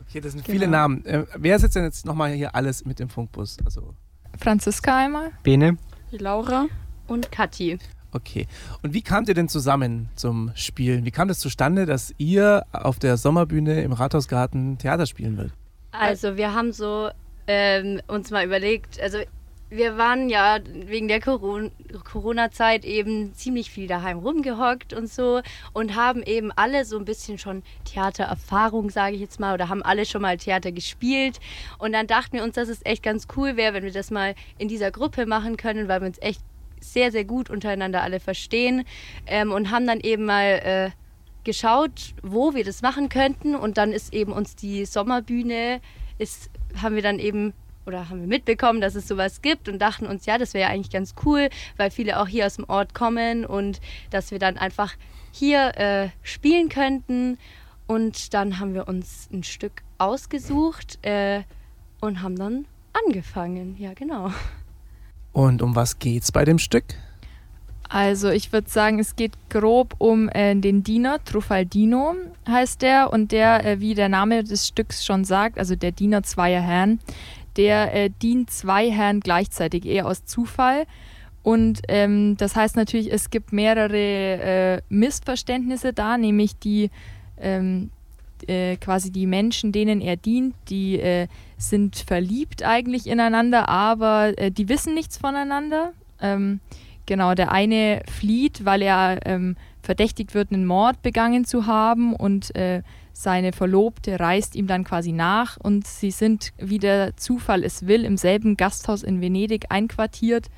Okay, das sind Genau. viele Namen. Äh, wer sitzt denn jetzt nochmal hier alles mit im Funkbus? Also, Franziska einmal. Bene? Die Laura. Und Kathi. Okay. Und wie kamt ihr denn zusammen zum Spielen? Wie kam das zustande, dass ihr auf der Sommerbühne im Rathausgarten Theater spielen wollt? Also wir haben so ähm, uns mal überlegt, also wir waren ja wegen der Coron- Corona-Zeit eben ziemlich viel daheim rumgehockt und so und haben eben alle so ein bisschen schon Theatererfahrung, sage ich jetzt mal, oder haben alle schon mal Theater gespielt. Und dann dachten wir uns, dass es echt ganz cool wäre, wenn wir das mal in dieser Gruppe machen können, weil wir uns echt sehr, sehr gut untereinander alle verstehen ähm, und haben dann eben mal äh, geschaut, wo wir das machen könnten. Und dann ist eben uns die Sommerbühne, ist, haben wir dann eben oder haben wir mitbekommen, dass es sowas gibt und dachten uns, ja, das wäre ja eigentlich ganz cool, weil viele auch hier aus dem Ort kommen und dass wir dann einfach hier äh, spielen könnten. Und dann haben wir uns ein Stück ausgesucht äh, und haben dann angefangen, ja genau. Und um was geht's bei dem Stück? Also ich würde sagen, es geht grob um äh, den Diener, Truffaldino heißt der und der, äh, wie der Name des Stücks schon sagt, also der Diener zweier Herren, der äh, dient zwei Herren gleichzeitig, eher aus Zufall. Und ähm, das heißt natürlich, es gibt mehrere äh, Missverständnisse da, nämlich die ähm, äh, quasi die Menschen, denen er dient, die äh, sind verliebt eigentlich ineinander, aber äh, die wissen nichts voneinander. Ähm, genau, der eine flieht, weil er ähm, verdächtigt wird, einen Mord begangen zu haben und äh, seine Verlobte reist ihm dann quasi nach und sie sind, wie der Zufall es will, im selben Gasthaus in Venedig einquartiert.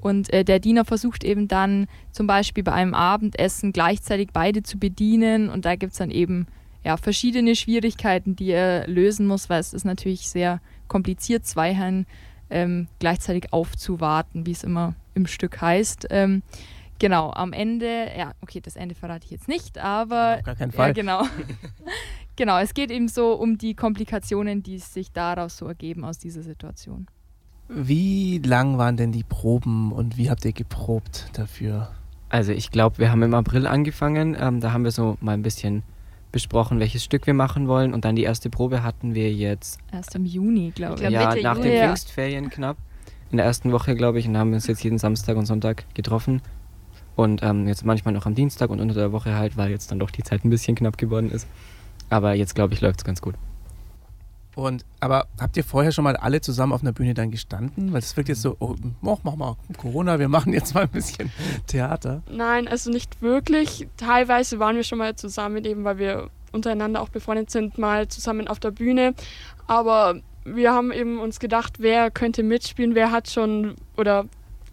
Und äh, der Diener versucht eben dann zum Beispiel bei einem Abendessen gleichzeitig beide zu bedienen und da gibt es dann eben ja, verschiedene Schwierigkeiten, die er lösen muss, weil es ist natürlich sehr kompliziert, zwei Herren ähm, gleichzeitig aufzuwarten, wie es immer im Stück heißt. Ähm, genau, am Ende, ja, okay, das Ende verrate ich jetzt nicht, aber. Auf gar keinen Fall. Ja, genau. genau, es geht eben so um die Komplikationen, die sich daraus so ergeben aus dieser Situation. Wie lang waren denn die Proben und wie habt ihr geprobt dafür? Also ich glaube, wir haben im April angefangen. Ähm, da haben wir so mal ein bisschen besprochen, welches Stück wir machen wollen. Und dann die erste Probe hatten wir jetzt. Erst im Juni, glaube ich. Ja, glaub, nach Juni. den Pfingstferien knapp. In der ersten Woche, glaube ich, und haben uns jetzt jeden Samstag und Sonntag getroffen. Und ähm, jetzt manchmal noch am Dienstag und unter der Woche halt, weil jetzt dann doch die Zeit ein bisschen knapp geworden ist. Aber jetzt, glaube ich, läuft es ganz gut. Und, aber habt ihr vorher schon mal alle zusammen auf einer Bühne dann gestanden? Weil es wirkt jetzt so, oh, mach, mal Corona, wir machen jetzt mal ein bisschen Theater. Nein, also nicht wirklich. Teilweise waren wir schon mal zusammen, eben weil wir untereinander auch befreundet sind, mal zusammen auf der Bühne. Aber wir haben eben uns gedacht, wer könnte mitspielen, wer hat schon oder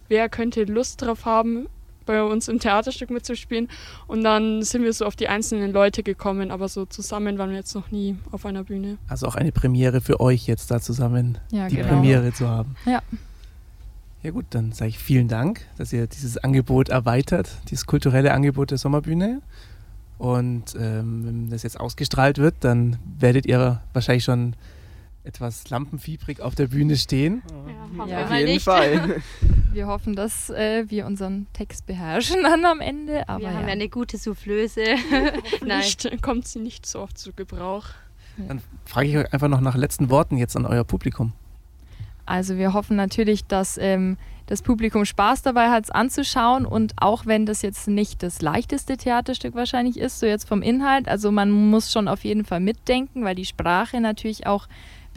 wer könnte Lust drauf haben, bei uns im Theaterstück mitzuspielen. Und dann sind wir so auf die einzelnen Leute gekommen, aber so zusammen waren wir jetzt noch nie auf einer Bühne. Also auch eine Premiere für euch jetzt da zusammen Ja, die genau. Premiere zu haben. Ja. Ja gut, dann sage ich vielen Dank, dass ihr dieses Angebot erweitert, dieses kulturelle Angebot der Sommerbühne. Und ähm, wenn das jetzt ausgestrahlt wird, dann werdet ihr wahrscheinlich schon etwas lampenfiebrig auf der Bühne stehen. Ja, Auf jeden Fall. Wir hoffen, dass äh, wir unseren Text beherrschen dann am Ende. Aber wir ja. haben ja eine gute Soufflöse. Nein. Nicht, kommt sie nicht so oft zu Gebrauch. Dann frage ich euch einfach noch nach letzten Worten jetzt an euer Publikum. Also wir hoffen natürlich, dass ähm, das Publikum Spaß dabei hat, es anzuschauen und auch wenn das jetzt nicht das leichteste Theaterstück wahrscheinlich ist, so jetzt vom Inhalt, also man muss schon auf jeden Fall mitdenken, weil die Sprache natürlich auch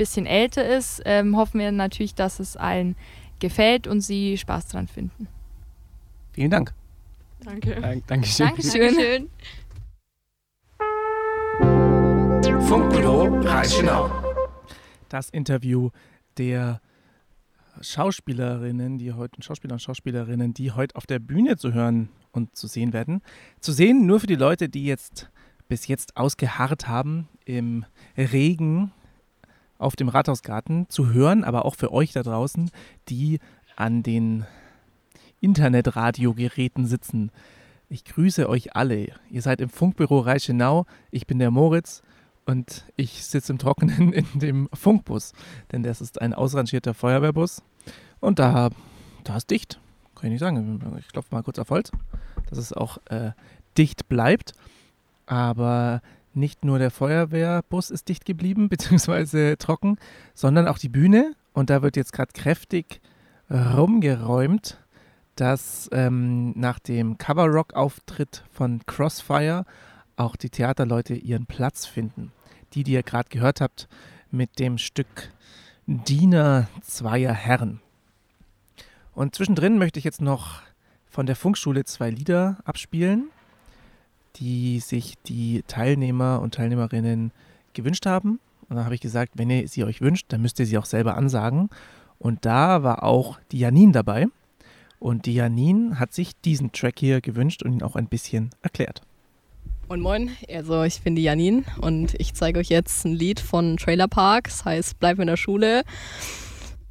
bisschen älter ist, ähm, hoffen wir natürlich, dass es allen gefällt und sie Spaß dran finden. Vielen Dank. Danke. Dank, Dankeschön. Dankeschön. Dankeschön. Funkbüro Reichenau. Das Interview der Schauspielerinnen, die heute Schauspieler und Schauspielerinnen, die heute auf der Bühne zu hören und zu sehen werden. Zu sehen nur für die Leute, die jetzt bis jetzt ausgeharrt haben im Regen auf dem Rathausgarten zu hören, aber auch für euch da draußen, die an den Internetradiogeräten sitzen. Ich grüße euch alle. Ihr seid im Funkbüro Reichenau. Ich bin der Moritz und ich sitze im Trockenen in dem Funkbus, denn das ist ein ausrangierter Feuerwehrbus. Und da, da ist dicht, kann ich nicht sagen. Ich klopfe mal kurz auf Holz, dass es auch äh, dicht bleibt. Aber nicht nur der Feuerwehrbus ist dicht geblieben, beziehungsweise trocken, sondern auch die Bühne. Und da wird jetzt gerade kräftig rumgeräumt, dass ähm, nach dem Cover-Rock-Auftritt von Crossfire auch die Theaterleute ihren Platz finden. Die, die ihr gerade gehört habt, mit dem Stück Diener zweier Herren. Und zwischendrin möchte ich jetzt noch von der Funkschule zwei Lieder abspielen, die sich die Teilnehmer und Teilnehmerinnen gewünscht haben. Und dann habe ich gesagt, wenn ihr sie euch wünscht, dann müsst ihr sie auch selber ansagen. Und da war auch die Janine dabei. Und die Janine hat sich diesen Track hier gewünscht und ihn auch ein bisschen erklärt. Moin Moin, also ich bin die Janine und ich zeige euch jetzt ein Lied von Trailer Park, das heißt Bleib in der Schule.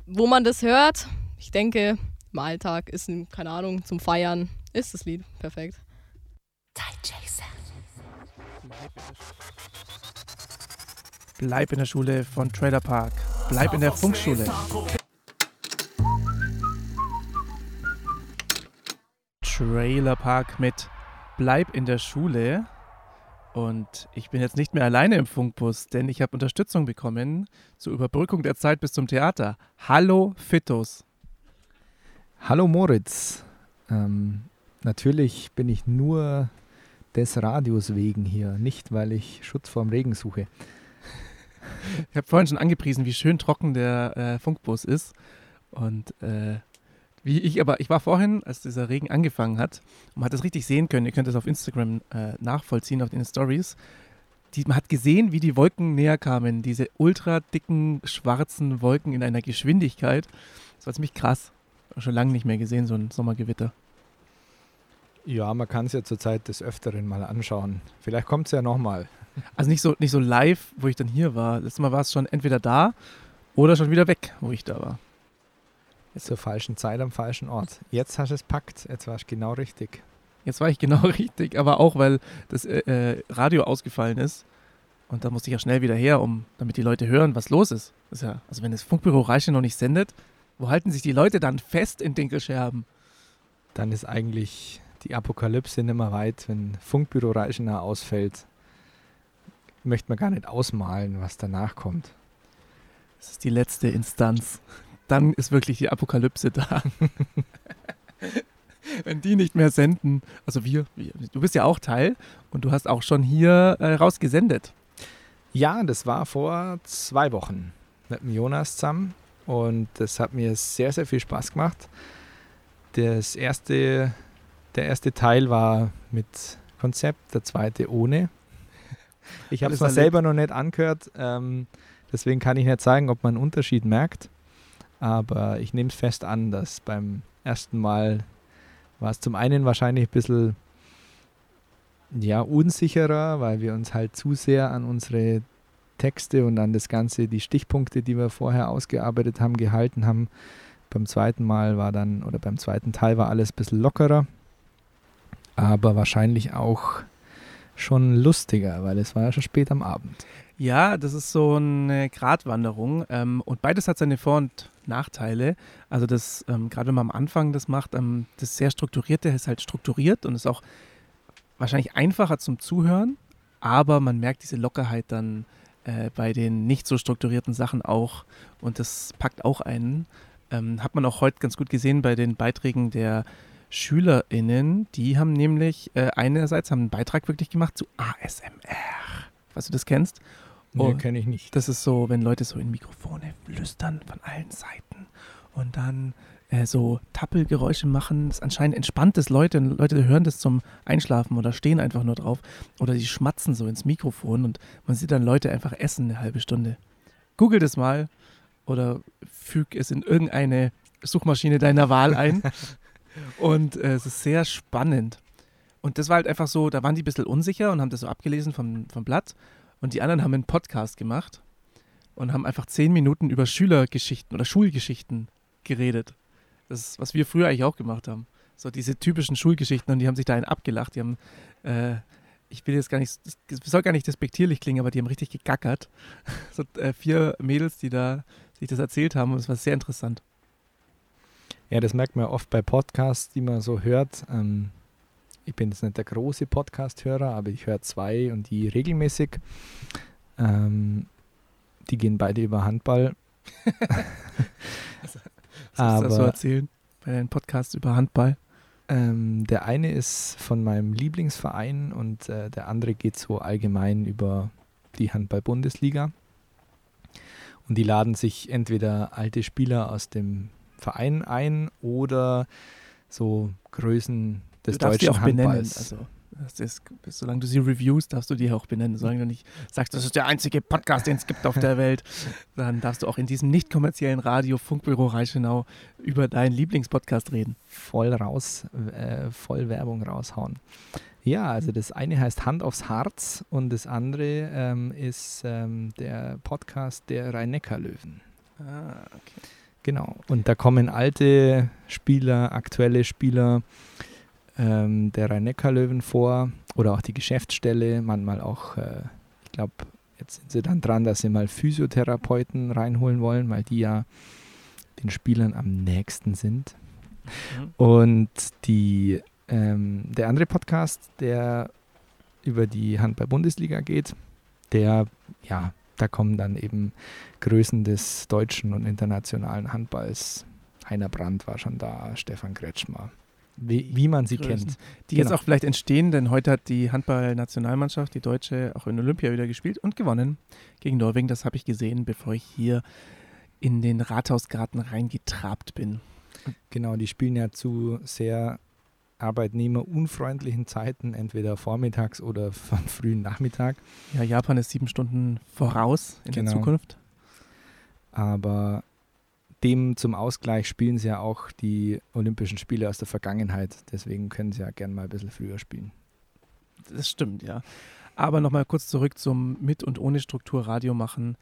Wo man das hört, ich denke, im Alltag ist, ein- keine Ahnung, zum Feiern ist das Lied perfekt. Bleib in der Schule von Trailer Park. Bleib in der Funkschule. Trailer Park mit Bleib in der Schule. Und ich bin jetzt nicht mehr alleine im Funkbus, denn ich habe Unterstützung bekommen zur Überbrückung der Zeit bis zum Theater. Hallo Fitos. Hallo Moritz. Ähm, natürlich bin ich nur des Radios wegen hier, nicht weil ich Schutz vorm Regen suche. Ich habe vorhin schon angepriesen, wie schön trocken der äh, Funkbus ist. Und äh, wie ich aber, ich war vorhin, als dieser Regen angefangen hat, und man hat das richtig sehen können, ihr könnt das auf Instagram äh, nachvollziehen, auf den Stories. Die, man hat gesehen, wie die Wolken näher kamen, diese ultra dicken, schwarzen Wolken in einer Geschwindigkeit. Das war ziemlich krass. Schon lange nicht mehr gesehen, so ein Sommergewitter. Ja, man kann es ja zurzeit des Öfteren mal anschauen. Vielleicht kommt es ja nochmal. Also nicht so, nicht so live, wo ich dann hier war. Letztes Mal war es schon entweder da oder schon wieder weg, wo ich da war. Zur falschen Zeit am falschen Ort. Jetzt hast du es packt. Jetzt warst du genau richtig. Jetzt war ich genau richtig, aber auch, weil das äh, äh, Radio ausgefallen ist. Und da musste ich ja schnell wieder her, um, damit die Leute hören, was los ist. Ist ja, also wenn das Funkbüro Reiche noch nicht sendet, wo halten sich die Leute dann fest in Dinkelscherben? Dann ist eigentlich die Apokalypse nicht mehr weit, wenn Funkbüro Reichenau ausfällt. Möchte man gar nicht ausmalen, was danach kommt. Das ist die letzte Instanz. Dann ist wirklich die Apokalypse da. wenn die nicht mehr senden, also wir, wir, du bist ja auch Teil und du hast auch schon hier äh, rausgesendet. Ja, das war vor zwei Wochen mit dem Jonas zusammen und das hat mir sehr, sehr viel Spaß gemacht. Das erste, der erste Teil war mit Konzept, der zweite ohne. Ich habe es mir selber noch nicht angehört, ähm, deswegen kann ich nicht sagen, ob man einen Unterschied merkt. Aber ich nehme es fest an, dass beim ersten Mal war es zum einen wahrscheinlich ein bisschen ja, unsicherer, weil wir uns halt zu sehr an unsere Texte und an das Ganze, die Stichpunkte, die wir vorher ausgearbeitet haben, gehalten haben. Beim zweiten Mal war dann, oder beim zweiten Teil war alles ein bisschen lockerer, aber wahrscheinlich auch schon lustiger, weil es war ja schon spät am Abend. Ja, das ist so eine Gratwanderung ähm, und beides hat seine Vor- und Nachteile. Also das, ähm, gerade wenn man am Anfang das macht, ähm, das sehr strukturierte ist halt strukturiert und ist auch wahrscheinlich einfacher zum Zuhören, aber man merkt diese Lockerheit dann äh, bei den nicht so strukturierten Sachen auch und das packt auch einen. Ähm, hat man auch heute ganz gut gesehen bei den Beiträgen der SchülerInnen. Die haben nämlich äh, einerseits haben einen Beitrag wirklich gemacht zu ASMR, falls du das kennst. Nee, kenne ich nicht. Das ist so, wenn Leute so in Mikrofone flüstern von allen Seiten und dann äh, so Tappelgeräusche machen. Das anscheinend entspannt es Leute. Leute hören das zum Einschlafen oder stehen einfach nur drauf oder die schmatzen so ins Mikrofon und man sieht dann Leute einfach essen eine halbe Stunde. Google das mal oder füg es in irgendeine Suchmaschine deiner Wahl ein. und äh, es ist sehr spannend. Und das war halt einfach so, da waren die ein bisschen unsicher und haben das so abgelesen vom, vom Blatt. Und die anderen haben einen Podcast gemacht und haben einfach zehn Minuten über Schülergeschichten oder Schulgeschichten geredet. Das ist, was wir früher eigentlich auch gemacht haben. So diese typischen Schulgeschichten und die haben sich da einen abgelacht. Die haben, äh, ich will jetzt gar nicht, das soll gar nicht despektierlich klingen, aber die haben richtig gegackert. So äh, vier Mädels, die da sich das erzählt haben und es war sehr interessant. Ja, das merkt man oft bei Podcasts, die man so hört. Ähm, ich bin jetzt nicht der große Podcast-Hörer, aber ich höre zwei und die regelmäßig. Ähm, die gehen beide über Handball. was aber, du so erzählen bei deinen Podcasts über Handball? Ähm, der eine ist von meinem Lieblingsverein und äh, der andere geht so allgemein über die Handball-Bundesliga. Und die laden sich entweder alte Spieler aus dem Verein ein oder so Größen des du deutschen die auch Handballs. benennen. Also, ist, solange du sie reviewst, darfst du die auch benennen. Solange du nicht sagst, das ist der einzige Podcast, den es gibt auf der Welt, dann darfst du auch in diesem nicht kommerziellen Radio Funkbüro Reichenau über deinen Lieblingspodcast reden. Voll raus, äh, voll Werbung raushauen. Ja, also das eine heißt Hand aufs Harz und das andere ähm, ist ähm, der Podcast der Rhein-Neckar-Löwen. Ah, okay. Genau. Und da kommen alte Spieler, aktuelle Spieler ähm, der Rhein-Neckar-Löwen vor oder auch die Geschäftsstelle, manchmal auch, äh, ich glaube, jetzt sind sie dann dran, dass sie mal Physiotherapeuten reinholen wollen, weil die ja den Spielern am nächsten sind. Mhm. Und die, ähm, der andere Podcast, der über die Handball-Bundesliga geht, der, ja, da kommen dann eben Größen des deutschen und internationalen Handballs. Heiner Brandt war schon da, Stefan Kretschmer. Wie, wie man sie Größen, kennt. Die Genau. jetzt auch vielleicht entstehen, denn heute hat die Handball-Nationalmannschaft, die Deutsche, auch in Olympia wieder gespielt und gewonnen gegen Norwegen. Das habe ich gesehen, bevor ich hier in den Rathausgarten reingetrabt bin. Genau, die spielen ja zu sehr arbeitnehmerunfreundlichen Zeiten, entweder vormittags oder am frühen Nachmittag. Ja, Japan ist sieben Stunden voraus in der Genau. Zukunft. Aber dem zum Ausgleich spielen sie ja auch die Olympischen Spiele aus der Vergangenheit. Deswegen können sie ja gern mal ein bisschen früher spielen. Das stimmt, ja. Aber nochmal kurz zurück zum mit und ohne Struktur Radio machen.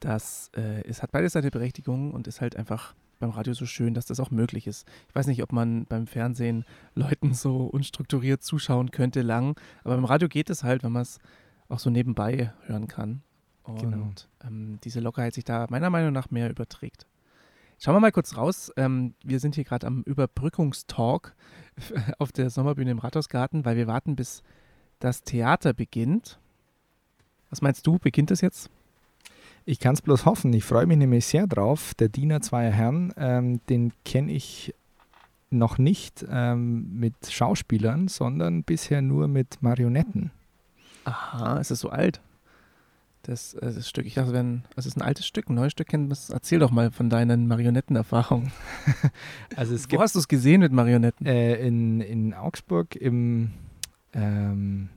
Das äh, es hat beides seine Berechtigung und ist halt einfach beim Radio so schön, dass das auch möglich ist. Ich weiß nicht, ob man beim Fernsehen Leuten so unstrukturiert zuschauen könnte lang, aber beim Radio geht es halt, wenn man es auch so nebenbei hören kann. Und Genau. ähm, diese Lockerheit sich da meiner Meinung nach mehr überträgt. Schauen wir mal kurz raus. Ähm, wir sind hier gerade am Überbrückungstalk auf der Sommerbühne im Rathausgarten, weil wir warten, bis das Theater beginnt. Was meinst du, beginnt es jetzt? Ich kann es bloß hoffen. Ich freue mich nämlich sehr drauf. Der Diener zweier Herren, ähm, den kenne ich noch nicht ähm, mit Schauspielern, sondern bisher nur mit Marionetten. Aha, ist es so alt? Das, äh, das Stück, ich dachte, wenn, es ist ein altes Stück, ein neues Stück. kennt Erzähl doch mal von deinen Marionettenerfahrungen. Also es Wo gibt hast du es gesehen mit Marionetten? äh, in, in Augsburg im, ähm,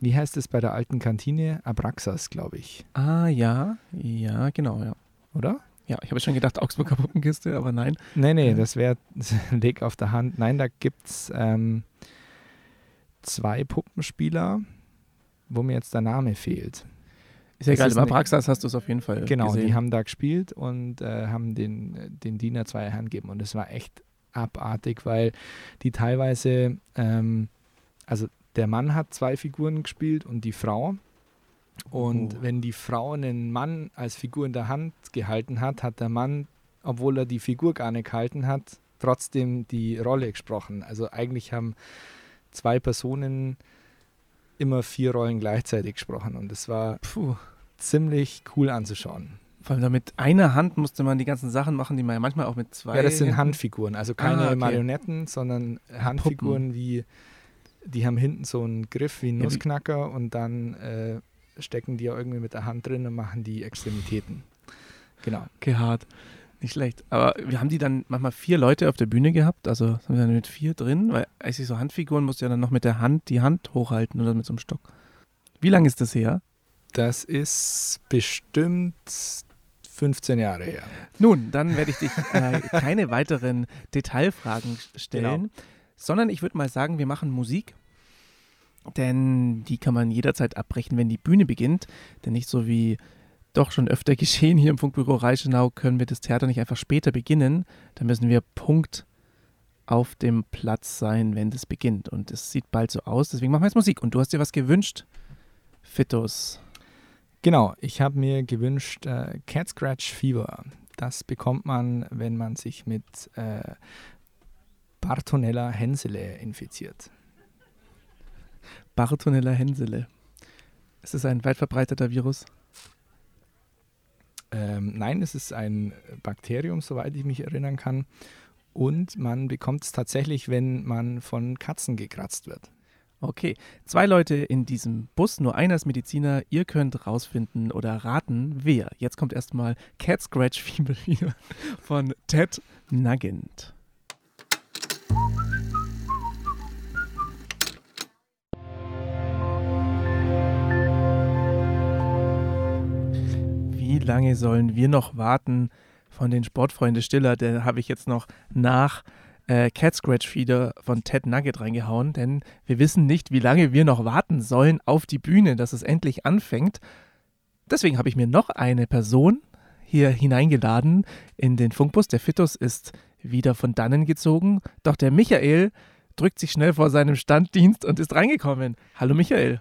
wie heißt es bei der alten Kantine? Abraxas, glaube ich. Ah, ja, ja, genau, ja. Oder? Ja, ich habe schon gedacht, Augsburger Puppenkiste, aber nein. Nee, nee, Ja. das wäre Leg auf der Hand. Nein, da gibt es ähm, zwei Puppenspieler, wo mir jetzt der Name fehlt. Ist ja egal, eine- Abraxas hast du es auf jeden Fall Genau, gesehen. die haben da gespielt und äh, haben den, den Diener zwei Herren gegeben. Und es war echt abartig, weil die teilweise, ähm, also der Mann hat zwei Figuren gespielt und die Frau. Und Oh. wenn die Frau einen Mann als Figur in der Hand gehalten hat, hat der Mann, obwohl er die Figur gar nicht gehalten hat, trotzdem die Rolle gesprochen. Also eigentlich haben zwei Personen immer vier Rollen gleichzeitig gesprochen und es war Puh. ziemlich cool anzuschauen. Vor allem mit einer Hand musste man die ganzen Sachen machen, die man ja manchmal auch mit zwei. Ja, das sind Handfiguren, also keine Ah, okay. Marionetten, sondern Handfiguren wie, die haben hinten so einen Griff wie ein Nussknacker und dann äh, stecken die ja irgendwie mit der Hand drin und machen die Extremitäten. Genau. Okay, hart. Nicht schlecht. Aber wir haben die dann manchmal vier Leute auf der Bühne gehabt, also sind wir dann mit vier drin, weil eigentlich so Handfiguren musst du ja dann noch mit der Hand die Hand hochhalten oder mit so einem Stock. Wie lange ist das her? Das ist bestimmt 15 Jahre her. Nun, dann werde ich dich äh, keine weiteren Detailfragen stellen, Genau. Sondern ich würde mal sagen, wir machen Musik. Denn die kann man jederzeit abbrechen, wenn die Bühne beginnt. Denn nicht so wie doch schon öfter geschehen hier im Funkbüro Reichenau, können wir das Theater nicht einfach später beginnen. Da müssen wir Punkt auf dem Platz sein, wenn das beginnt. Und es sieht bald so aus. Deswegen machen wir jetzt Musik. Und du hast dir was gewünscht, Fitos. Genau, ich habe mir gewünscht äh, Cat Scratch Fever. Das bekommt man, wenn man sich mit äh, Bartonella hensele infiziert. Bartonella hensele. Ist es ein weit verbreiteter Virus? Ähm, nein, es ist ein Bakterium, soweit ich mich erinnern kann. Und man bekommt es tatsächlich, wenn man von Katzen gekratzt wird. Okay, zwei Leute in diesem Bus, nur einer ist Mediziner. Ihr könnt rausfinden oder raten, wer. Jetzt kommt erstmal Cat Scratch Fever von Ted Nugent. Wie lange sollen wir noch warten von den Sportfreunde Stiller? Da habe ich jetzt noch nach äh, Cat Scratch Feeder von Ted Nugget reingehauen, denn wir wissen nicht, wie lange wir noch warten sollen auf die Bühne, dass es endlich anfängt. Deswegen habe ich mir noch eine Person hier hineingeladen in den Funkbus. Der Fitus ist wieder von dannen gezogen, doch der Michael drückt sich schnell vor seinem Standdienst und ist reingekommen. Hallo Michael.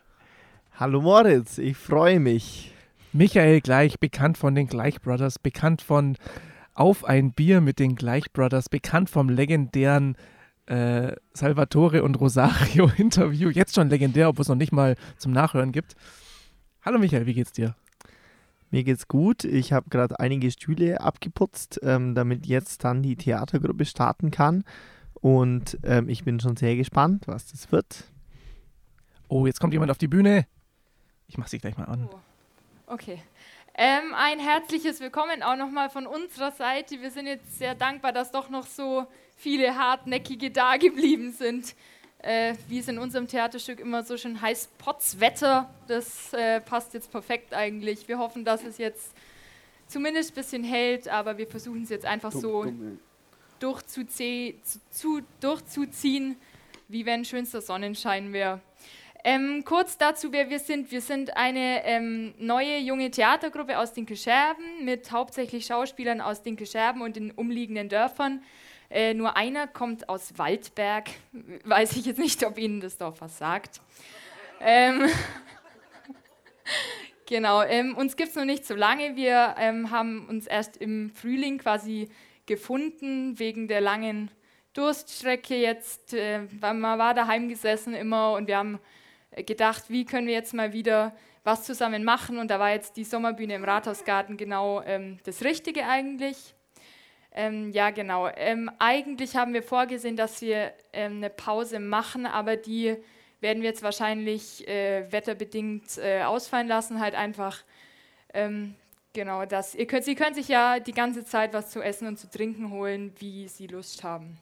Hallo Moritz, ich freue mich. Michael Gleich, bekannt von den Gleich Brothers, bekannt von Auf ein Bier mit den Gleich Brothers, bekannt vom legendären äh, Salvatore und Rosario Interview. Jetzt schon legendär, obwohl es noch nicht mal zum Nachhören gibt. Hallo Michael, wie geht's dir? Mir geht's gut. Ich habe gerade einige Stühle abgeputzt, ähm, damit jetzt dann die Theatergruppe starten kann. Und ähm, ich bin schon sehr gespannt, was das wird. Oh, jetzt kommt jemand auf die Bühne. Ich mach sie gleich mal an. Okay. Ähm, ein herzliches Willkommen auch nochmal von unserer Seite. Wir sind jetzt sehr dankbar, dass doch noch so viele Hartnäckige da geblieben sind. Äh, wie es in unserem Theaterstück immer so schön heißt, Potzwetter. Das äh, passt jetzt perfekt eigentlich. Wir hoffen, dass es jetzt zumindest ein bisschen hält, aber wir versuchen es jetzt einfach so durchzuzie zu, zu, durchzuziehen, wie wenn schönster Sonnenschein wäre. Ähm, kurz dazu, wer wir sind. Wir sind eine ähm, neue junge Theatergruppe aus Dinkelscherben mit hauptsächlich Schauspielern aus Dinkelscherben und den umliegenden Dörfern. Äh, nur einer kommt aus Waldberg. Weiß ich jetzt nicht, ob Ihnen das Dorf was sagt. Ähm, genau, ähm, uns gibt es noch nicht so lange. Wir ähm, haben uns erst im Frühling quasi gefunden wegen der langen Durststrecke jetzt. Äh, man war daheim gesessen immer und wir haben gedacht, wie können wir jetzt mal wieder was zusammen machen. Und da war jetzt die Sommerbühne im Rathausgarten genau ähm, das Richtige eigentlich. Ähm, ja, genau. Ähm, eigentlich haben wir vorgesehen, dass wir ähm, eine Pause machen, aber die werden wir jetzt wahrscheinlich äh, wetterbedingt äh, ausfallen lassen. Halt einfach, ähm, genau das. Ihr könnt, Sie können sich ja die ganze Zeit was zu essen und zu trinken holen, wie Sie Lust haben.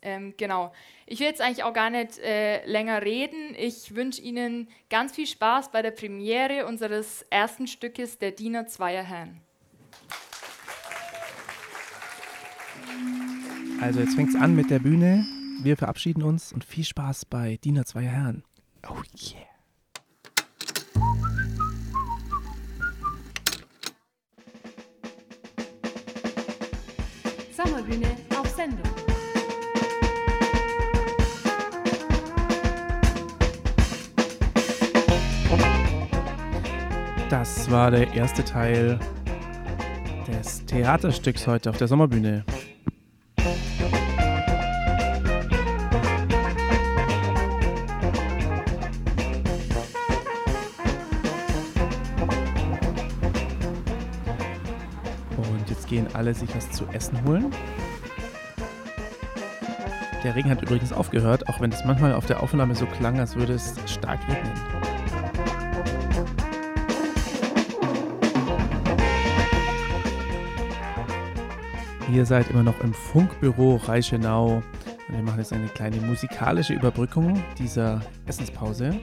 Ähm, genau. Ich will jetzt eigentlich auch gar nicht äh, länger reden. Ich wünsche Ihnen ganz viel Spaß bei der Premiere unseres ersten Stückes Der Diener zweier Herren. Also jetzt fängt es an mit der Bühne. Wir verabschieden uns und viel Spaß bei Diener zweier Herren. Oh yeah. Sommerbühne auf Sendung. Das war der erste Teil des Theaterstücks heute auf der Sommerbühne. Alle sich was zu essen holen. Der Regen hat übrigens aufgehört, auch wenn es manchmal auf der Aufnahme so klang, als würde es stark regnen. Ihr seid immer noch im Funkbüro Reichenau. Wir machen jetzt eine kleine musikalische Überbrückung dieser Essenspause.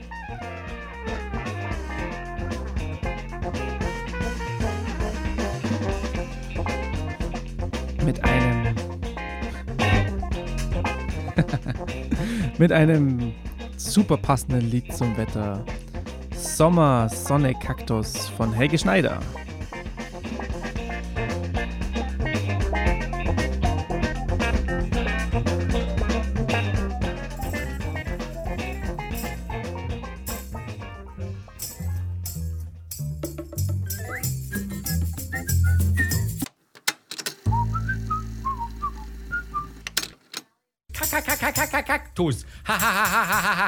Mit einem super passenden Lied zum Wetter. Sommer, Sonne, Kaktus von Helge Schneider.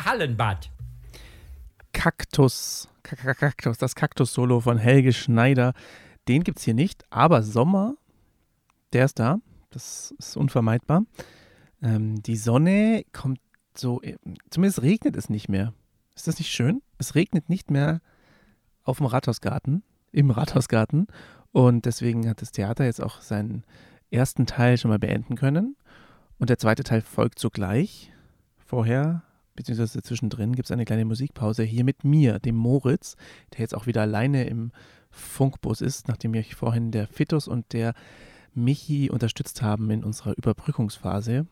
Hallenbad. Kaktus. Kaktus. Das Kaktus-Solo von Helge Schneider. Den gibt es hier nicht, aber Sommer, der ist da. Das ist unvermeidbar. Ähm, die Sonne kommt so, zumindest regnet es nicht mehr. Ist das nicht schön? Es regnet nicht mehr auf dem Rathausgarten, im Rathausgarten. Und deswegen hat das Theater jetzt auch seinen ersten Teil schon mal beenden können. Und der zweite Teil folgt sogleich. Vorher, beziehungsweise zwischendrin, gibt es eine kleine Musikpause hier mit mir, dem Moritz, der jetzt auch wieder alleine im Funkbus ist, nachdem mich vorhin der Fitus und der Michi unterstützt haben in unserer Überbrückungsphase.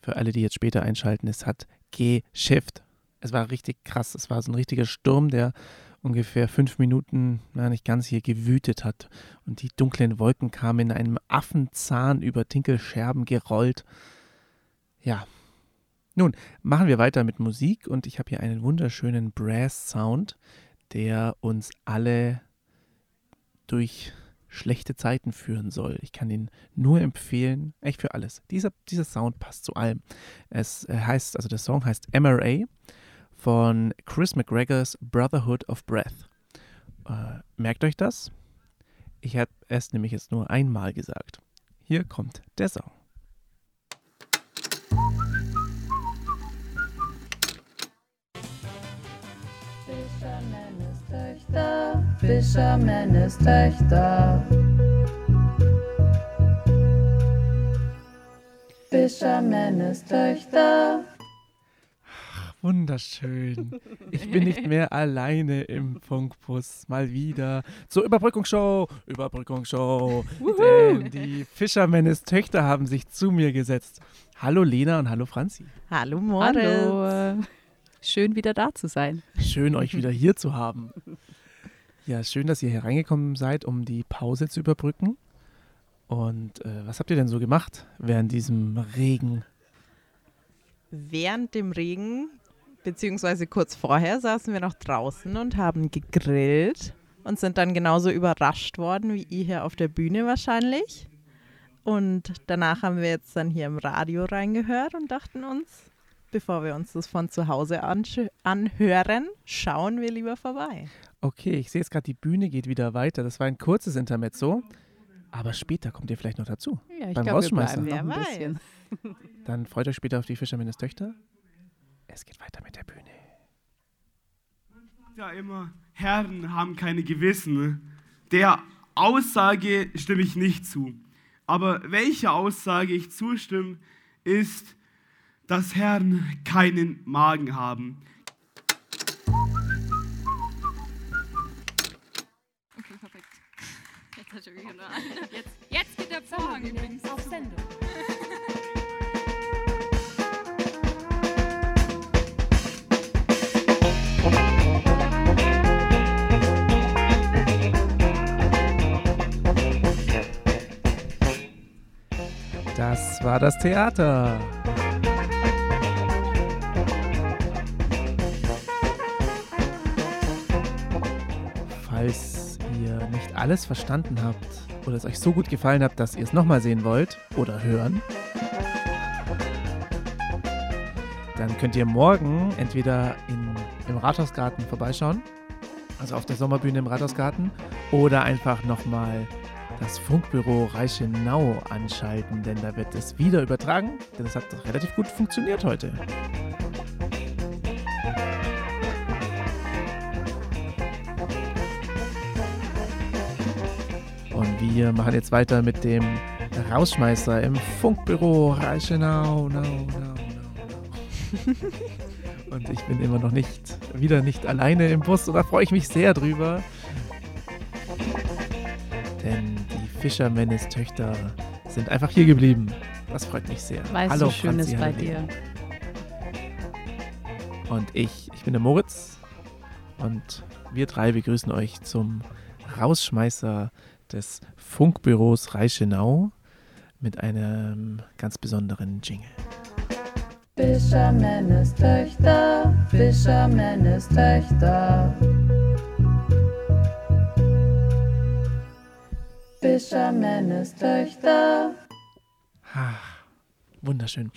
Für alle, die jetzt später einschalten, es hat geschifft. Es war richtig krass. Es war so ein richtiger Sturm, der ungefähr fünf Minuten, na nicht ganz, hier gewütet hat. Und die dunklen Wolken kamen in einem Affenzahn über Tinkelscherben gerollt. Ja. Nun, machen wir weiter mit Musik und ich habe hier einen wunderschönen Brass-Sound, der uns alle durch schlechte Zeiten führen soll. Ich kann ihn nur empfehlen, echt für alles. Dieser, dieser Sound passt zu allem. Es heißt, also der Song heißt MRA von Chris McGregors Brotherhood of Breath. Äh, merkt euch das? Ich habe es nämlich jetzt nur einmal gesagt. Hier kommt der Song. Töchter, Fischermännes Töchter. Fischermännes Töchter. Wunderschön. Ich bin nicht mehr alleine im Funkbus. Mal wieder zur Überbrückungsshow. Überbrückungsshow. Denn die Fischermännes Töchter haben sich zu mir gesetzt. Hallo Lena und hallo Franzi. Hallo Moritz. Hallo. Schön wieder da zu sein. Schön, euch wieder hier zu haben. Ja, schön, dass ihr hier reingekommen seid, um die Pause zu überbrücken. Und äh, was habt ihr denn so gemacht während diesem Regen? Während dem Regen, beziehungsweise kurz vorher, saßen wir noch draußen und haben gegrillt und sind dann genauso überrascht worden wie ihr hier auf der Bühne wahrscheinlich. Und danach haben wir jetzt dann hier im Radio reingehört und dachten uns, bevor wir uns das von zu Hause anhören, schauen wir lieber vorbei. Okay, ich sehe jetzt gerade, die Bühne geht wieder weiter. Das war ein kurzes Intermezzo. Aber später kommt ihr vielleicht noch dazu. Ja, ich beim glaube, wir Rausschmeißen. bleiben noch ein bisschen. Dann freut euch später auf die Fischermännes Töchter. Es geht weiter mit der Bühne. Ja, immer, Herren haben keine Gewissen. Der Aussage stimme ich nicht zu. Aber welche Aussage ich zustimme, ist, dass Herren keinen Magen haben. Er wieder an. Jetzt, jetzt geht der Vorhang übrigens auf Sendung. Das war das Theater. Falls alles verstanden habt oder es euch so gut gefallen hat, dass ihr es nochmal sehen wollt oder hören, dann könnt ihr morgen entweder in, im Rathausgarten vorbeischauen, also auf der Sommerbühne im Rathausgarten, oder einfach nochmal das Funkbüro Reichenau anschalten, denn da wird es wieder übertragen, denn es hat relativ gut funktioniert heute. Wir machen jetzt weiter mit dem Rausschmeißer im Funkbüro Reichenau. No, no, no. Und ich bin immer noch nicht, wieder nicht alleine im Bus und da freue ich mich sehr drüber. Denn die Fischermännes Töchter sind einfach hier geblieben. Das freut mich sehr. Weißt hallo, du, schön ist bei dir. Und ich, ich bin der Moritz und wir drei begrüßen euch zum Rausschmeißer des Funkbüros Reichenau mit einem ganz besonderen Jingle. Fischermännes Töchter, Fischermännes Töchter. Fischermännes Töchter. Ah, wunderschön.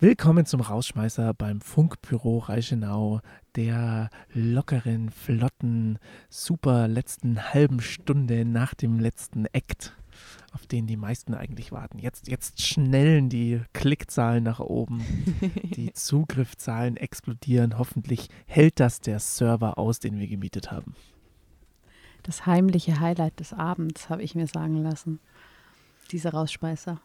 Willkommen zum Rausschmeißer beim Funkbüro Reichenau, der lockeren, flotten, super letzten halben Stunde nach dem letzten Act, auf den die meisten eigentlich warten. Jetzt, jetzt schnellen die Klickzahlen nach oben, die Zugriffszahlen explodieren. Hoffentlich hält das der Server aus, den wir gemietet haben. Das heimliche Highlight des Abends, habe ich mir sagen lassen. Dieser Rausschmeißer.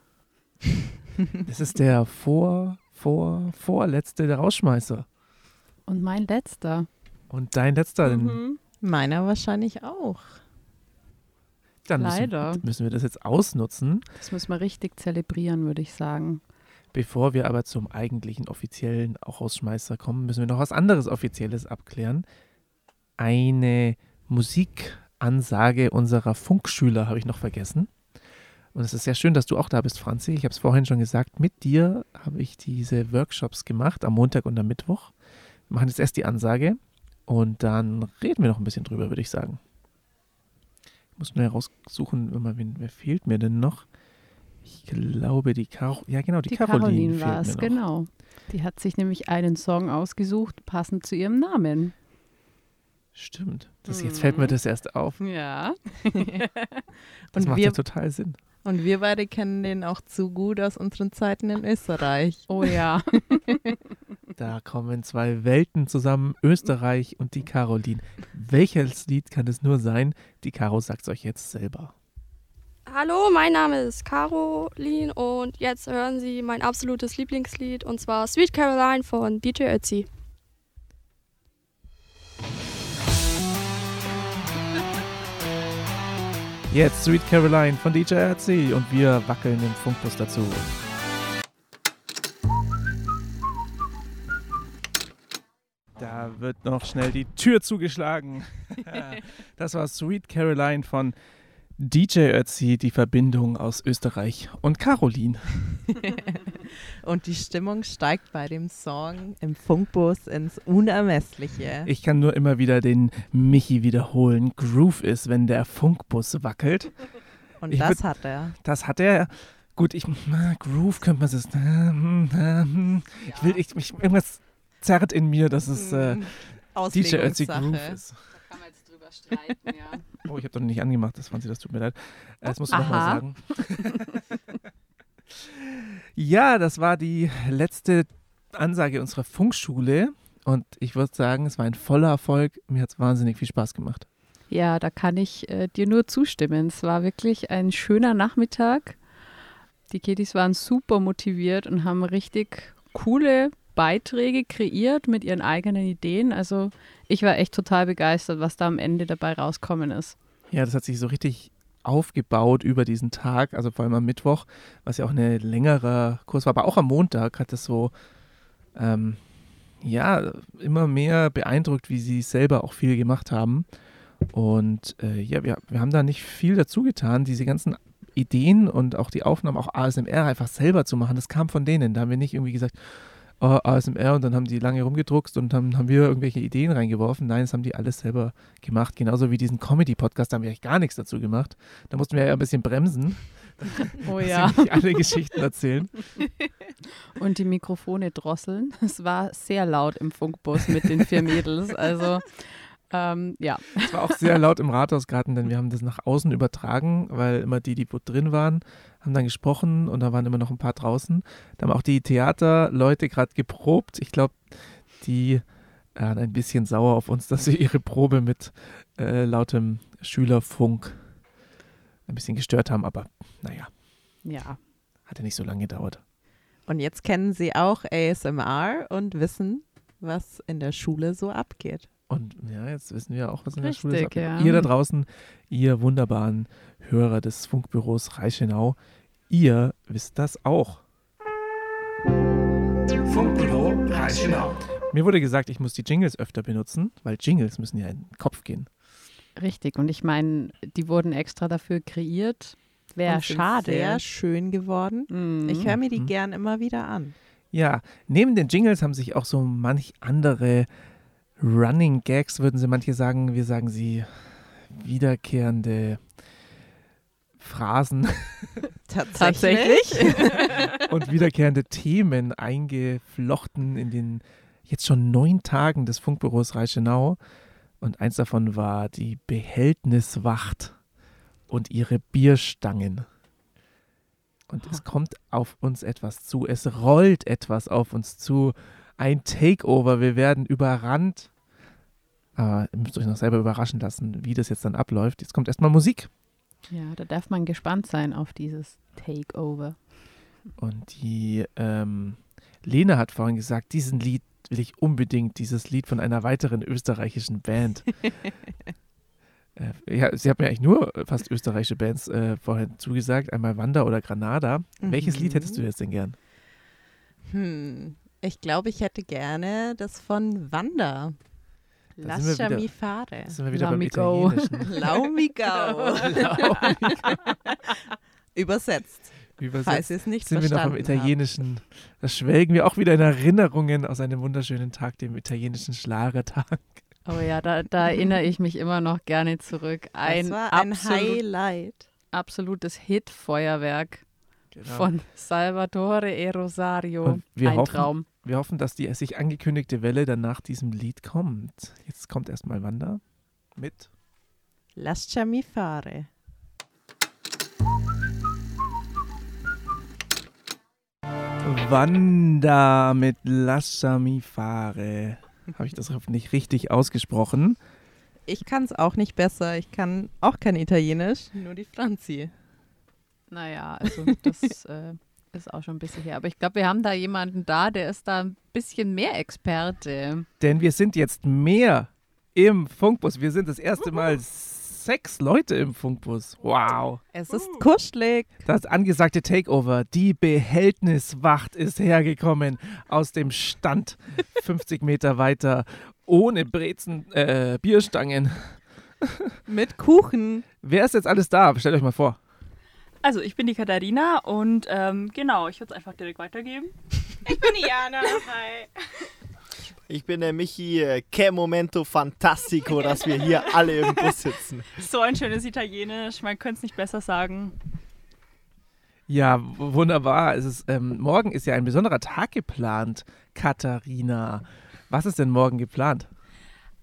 Das ist der vor, vor, vorletzte der Rausschmeißer. Und mein letzter. Und dein letzter, denn Mhm. Meiner wahrscheinlich auch. dann Leider. Müssen, müssen wir das jetzt ausnutzen. Das müssen wir richtig zelebrieren, würde ich sagen. Bevor wir aber zum eigentlichen offiziellen Rausschmeißer kommen, müssen wir noch was anderes Offizielles abklären. Eine Musikansage unserer Funkschüler habe ich noch vergessen. Und es ist sehr schön, dass du auch da bist, Franzi. Ich habe es vorhin schon gesagt, mit dir habe ich diese Workshops gemacht, am Montag und am Mittwoch. Wir machen jetzt erst die Ansage und dann reden wir noch ein bisschen drüber, würde ich sagen. Ich muss nur heraussuchen, wer, wen- wer fehlt mir denn noch? Ich glaube, die Caro. Ja, genau, die, Die Caroline, Caroline fehlt war mir es, noch. genau. Die hat sich nämlich einen Song ausgesucht, passend zu ihrem Namen. Stimmt. Das, Jetzt fällt mir das erst auf. Ja. Das Und macht wir- ja total Sinn. Und wir beide kennen den auch zu gut aus unseren Zeiten in Österreich. Oh ja. Da kommen zwei Welten zusammen, Österreich und die Caroline. Welches Lied kann es nur sein? Die Caro sagt es euch jetzt selber. Hallo, mein Name ist Caroline und jetzt hören Sie mein absolutes Lieblingslied und zwar Sweet Caroline von DJ Ötzi. Jetzt Sweet Caroline von DJ RC und wir wackeln im Funkbus dazu. Wird noch schnell die Tür zugeschlagen. das war Sweet Caroline von DJ Ötzi, die Verbindung aus Österreich und Caroline. Und die Stimmung steigt bei dem Song im Funkbus ins Unermessliche. Ich kann nur immer wieder den Michi wiederholen. Groove ist, wenn der Funkbus wackelt. Und Ich das würd- hat er. Das hat er. Gut, ich, na, Groove könnte man es. Ich will, ich, mich, irgendwas zerrt in mir, dass es äh, DJ Ötzi. Groove ist. Da kann man jetzt drüber streiten, ja. Oh, ich habe doch nicht angemacht, das Franzi, das tut mir leid. Äh, Das musst du nochmal sagen. ja, das war die letzte Ansage unserer Funkschule. Und ich würde sagen, es war ein voller Erfolg. Mir hat es wahnsinnig viel Spaß gemacht. Ja, da kann ich äh, dir nur zustimmen. Es war wirklich ein schöner Nachmittag. Die Kiddies waren super motiviert und haben richtig coole Beiträge kreiert mit ihren eigenen Ideen. Also ich war echt total begeistert, was da am Ende dabei rauskommen ist. Ja, das hat sich so richtig aufgebaut über diesen Tag, also vor allem am Mittwoch, was ja auch ein längerer Kurs war, aber auch am Montag hat es so, ähm, ja, immer mehr beeindruckt, wie sie selber auch viel gemacht haben. Und äh, ja, wir, wir haben da nicht viel dazu getan, diese ganzen Ideen und auch die Aufnahmen, auch ASMR einfach selber zu machen, das kam von denen. Da haben wir nicht irgendwie gesagt, oh, ASMR und dann haben die lange rumgedruckst und dann haben wir irgendwelche Ideen reingeworfen. Nein, das haben die alles selber gemacht. Genauso wie diesen Comedy-Podcast, da haben wir eigentlich gar nichts dazu gemacht. Da mussten wir ja ein bisschen bremsen. Oh ja. nicht alle Geschichten erzählen. Und die Mikrofone drosseln. Es war sehr laut im Funkbus mit den vier Mädels. Also ähm, ja. Es war auch sehr laut im Rathausgarten, denn wir haben das nach außen übertragen, weil immer die, die drin waren, haben dann gesprochen und da waren immer noch ein paar draußen. Da haben auch die Theaterleute gerade geprobt. Ich glaube, die waren ein bisschen sauer auf uns, dass wir ihre Probe mit äh, lautem Schülerfunk ein bisschen gestört haben, aber naja, Ja. hat ja nicht so lange gedauert. Und jetzt kennen sie auch ASMR und wissen, was in der Schule so abgeht. Und ja, jetzt wissen wir auch, was in der Schule Richtig, ist. ja. Ihr da draußen, ihr wunderbaren Hörer des Funkbüros Reichenau, ihr wisst das auch. Funkbüro Reichenau. Mir wurde gesagt, ich muss die Jingles öfter benutzen, weil Jingles müssen ja in den Kopf gehen. Richtig. Und ich meine, die wurden extra dafür kreiert. Wäre schade. Sehr schön geworden. Mhm. Ich höre mir die Mhm. gern immer wieder an. Ja, neben den Jingles haben sich auch so manch andere Running Gags, würden sie manche sagen. Wir sagen sie wiederkehrende Phrasen. Tatsächlich? und wiederkehrende Themen eingeflochten in den jetzt schon neun Tagen des Funkbüros Reichenau. Und eins davon war die Behältniswacht und ihre Bierstangen. Und es kommt auf uns etwas zu. Es rollt etwas auf uns zu. Ein Takeover. Wir werden überrannt. Aber ihr müsst euch noch selber überraschen lassen, wie das jetzt dann abläuft. Jetzt kommt erstmal Musik. Ja, da darf man gespannt sein auf dieses Takeover. Und die ähm, Lena hat vorhin gesagt, diesen Lied will ich unbedingt, dieses Lied von einer weiteren österreichischen Band. äh, ja, sie hat mir eigentlich nur fast österreichische Bands äh, vorhin zugesagt, einmal Wanda oder Granada. Welches Lied hättest du jetzt denn gern? Hm, ich glaube, ich hätte gerne das von Wanda. Da sind wir Lascia wieder- mi fare. sind wir wieder beim Lau mi go. Italienischen. Lau mi go. Übersetzt. Übersetzt Falls ihr es nicht sind wir noch im Italienischen. Da schwelgen wir auch wieder in Erinnerungen aus einem wunderschönen Tag, dem italienischen Schlagertag. Oh ja, da, da erinnere ich mich immer noch gerne zurück. Ein, war ein absolut- Highlight. Absolutes Hit-Feuerwerk Genau. von Salvatore e Rosario. Ein hoffen, Traum. Wir hoffen, dass die sich angekündigte Welle dann nach diesem Lied kommt. Jetzt kommt erstmal Wanda mit. Lascia mi fare. Wanda mit Lasciami fare. Habe ich das hoffentlich richtig ausgesprochen? Ich kann es auch nicht besser. Ich kann auch kein Italienisch, nur die Franzi. Naja, also das äh, ist auch schon ein bisschen her. Aber ich glaube, wir haben da jemanden da, der ist da ein bisschen mehr Experte. Denn wir sind jetzt mehr im Funkbus. Wir sind das erste Mal sechs Leute im Funkbus. Wow. Es ist kuschelig. Das angesagte Takeover, die Behältniswacht ist hergekommen aus dem Stand 50 Meter weiter ohne Brezen, äh, Bierstangen. Mit Kuchen. Wer ist jetzt alles da? Stellt euch mal vor. Also, ich bin die Katharina und ähm, genau, ich würde es einfach direkt weitergeben. Ich bin die Jana. Hi. Ich bin der Michi. äh, Che momento fantastico, dass wir hier alle im Bus sitzen. So ein schönes Italienisch, man könnte es nicht besser sagen. Ja, wunderbar. Es ist, ähm, morgen ist ja ein besonderer Tag geplant, Katharina. Was ist denn morgen geplant?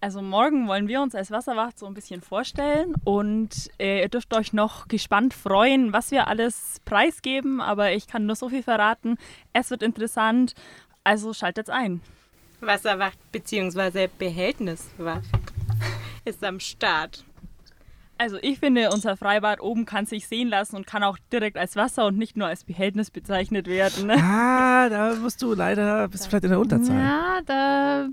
Also morgen wollen wir uns als Wasserwacht so ein bisschen vorstellen und äh, ihr dürft euch noch gespannt freuen, was wir alles preisgeben, aber ich kann nur so viel verraten. Es wird interessant, also schaltet's ein. Wasserwacht bzw. Behältniswacht ist am Start. Also ich finde, unser Freibad oben kann sich sehen lassen und kann auch direkt als Wasser und nicht nur als Behältnis bezeichnet werden. Ne? Ah, da musst du leider, bist vielleicht in der Unterzahl. Ja, da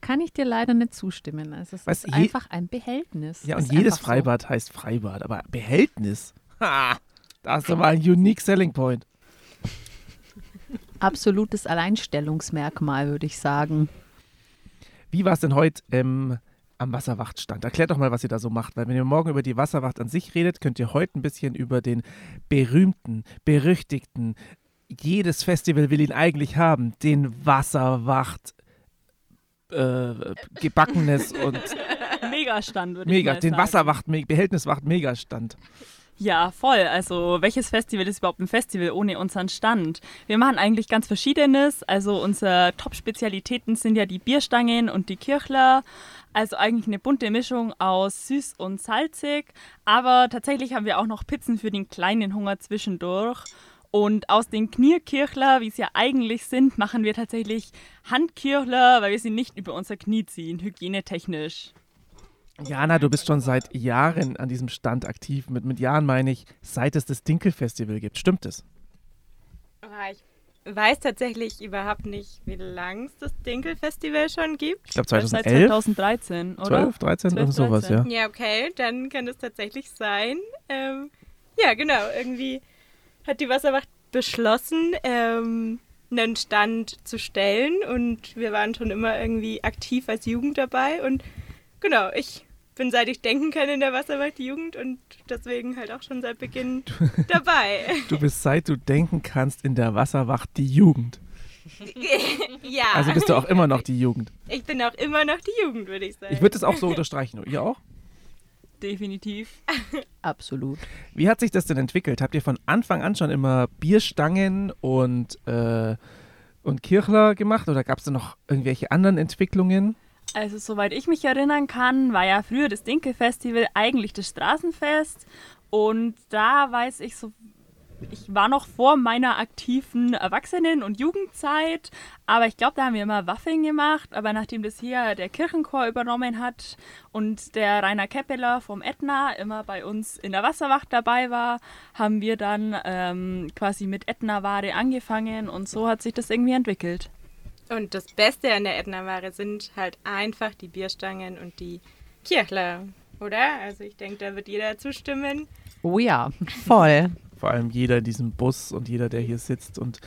kann ich dir leider nicht zustimmen. Also es Weißt ist einfach ein Behältnis. Ja, Ist und jedes einfach so. Freibad heißt Freibad, aber Behältnis. Ha, das ist aber ein unique selling point. Absolutes Alleinstellungsmerkmal, würde ich sagen. Wie war es denn heute ähm, am Wasserwachtstand? Erklärt doch mal, was ihr da so macht, weil wenn ihr morgen über die Wasserwacht an sich redet, könnt ihr heute ein bisschen über den berühmten, berüchtigten, jedes Festival will ihn eigentlich haben, den Wasserwacht äh, gebackenes und Megastand, würde ich mega, mal den sagen. Wasserwacht, Behältniswacht Megastand. Ja, voll. Also welches Festival ist überhaupt ein Festival ohne unseren Stand? Wir machen eigentlich ganz verschiedenes. Also unsere Top-Spezialitäten sind ja die Bierstangen und die Kirchler. Also eigentlich eine bunte Mischung aus süß und salzig. Aber tatsächlich haben wir auch noch Pizzen für den kleinen Hunger zwischendurch. Und aus den Knierkirchler, wie sie ja eigentlich sind, machen wir tatsächlich Handkirchler, weil wir sie nicht über unser Knie ziehen, hygienetechnisch. Jana, du bist schon seit Jahren an diesem Stand aktiv. Mit, mit Jahren meine ich, seit es das Dinkel-Festival gibt. Stimmt es? Ah, Ich weiß tatsächlich überhaupt nicht, wie lange es das Dinkel-Festival schon gibt. Ich glaube Seit 2011. 2013, oder? 12, 13, irgend sowas, ja. Ja, okay, dann kann es tatsächlich sein. Ähm, ja, genau, irgendwie hat die Wasserwacht beschlossen, ähm, einen Stand zu stellen und wir waren schon immer irgendwie aktiv als Jugend dabei und genau, ich bin seit ich denken kann in der Wasserwacht Jugend und deswegen halt auch schon seit Beginn dabei. Du bist seit du denken kannst in der Wasserwacht die Jugend. ja. Also bist du auch immer noch die Jugend. Ich bin auch immer noch die Jugend, würde ich sagen. Ich würde es auch so unterstreichen. Ihr auch? Definitiv. Absolut. Wie hat sich das denn entwickelt? Habt ihr von Anfang an schon immer Bierstangen und, äh, und Kirchler gemacht oder gab es da noch irgendwelche anderen Entwicklungen? Also soweit ich mich erinnern kann, war ja früher das Dinkel-Festival eigentlich das Straßenfest und da weiß ich so, ich war noch vor meiner aktiven Erwachsenen- und Jugendzeit, aber ich glaube, da haben wir immer Waffeln gemacht, aber nachdem das hier der Kirchenchor übernommen hat und der Rainer Keppeler vom Ätna immer bei uns in der Wasserwacht dabei war, haben wir dann ähm, quasi mit Ätna-Ware angefangen und so hat sich das irgendwie entwickelt. Und das Beste an der Ätna-Ware sind halt einfach die Bierstangen und die Kirchler, oder? Also ich denke, da wird jeder zustimmen. Oh ja. Voll. Vor allem jeder in diesem Bus und jeder, der hier sitzt und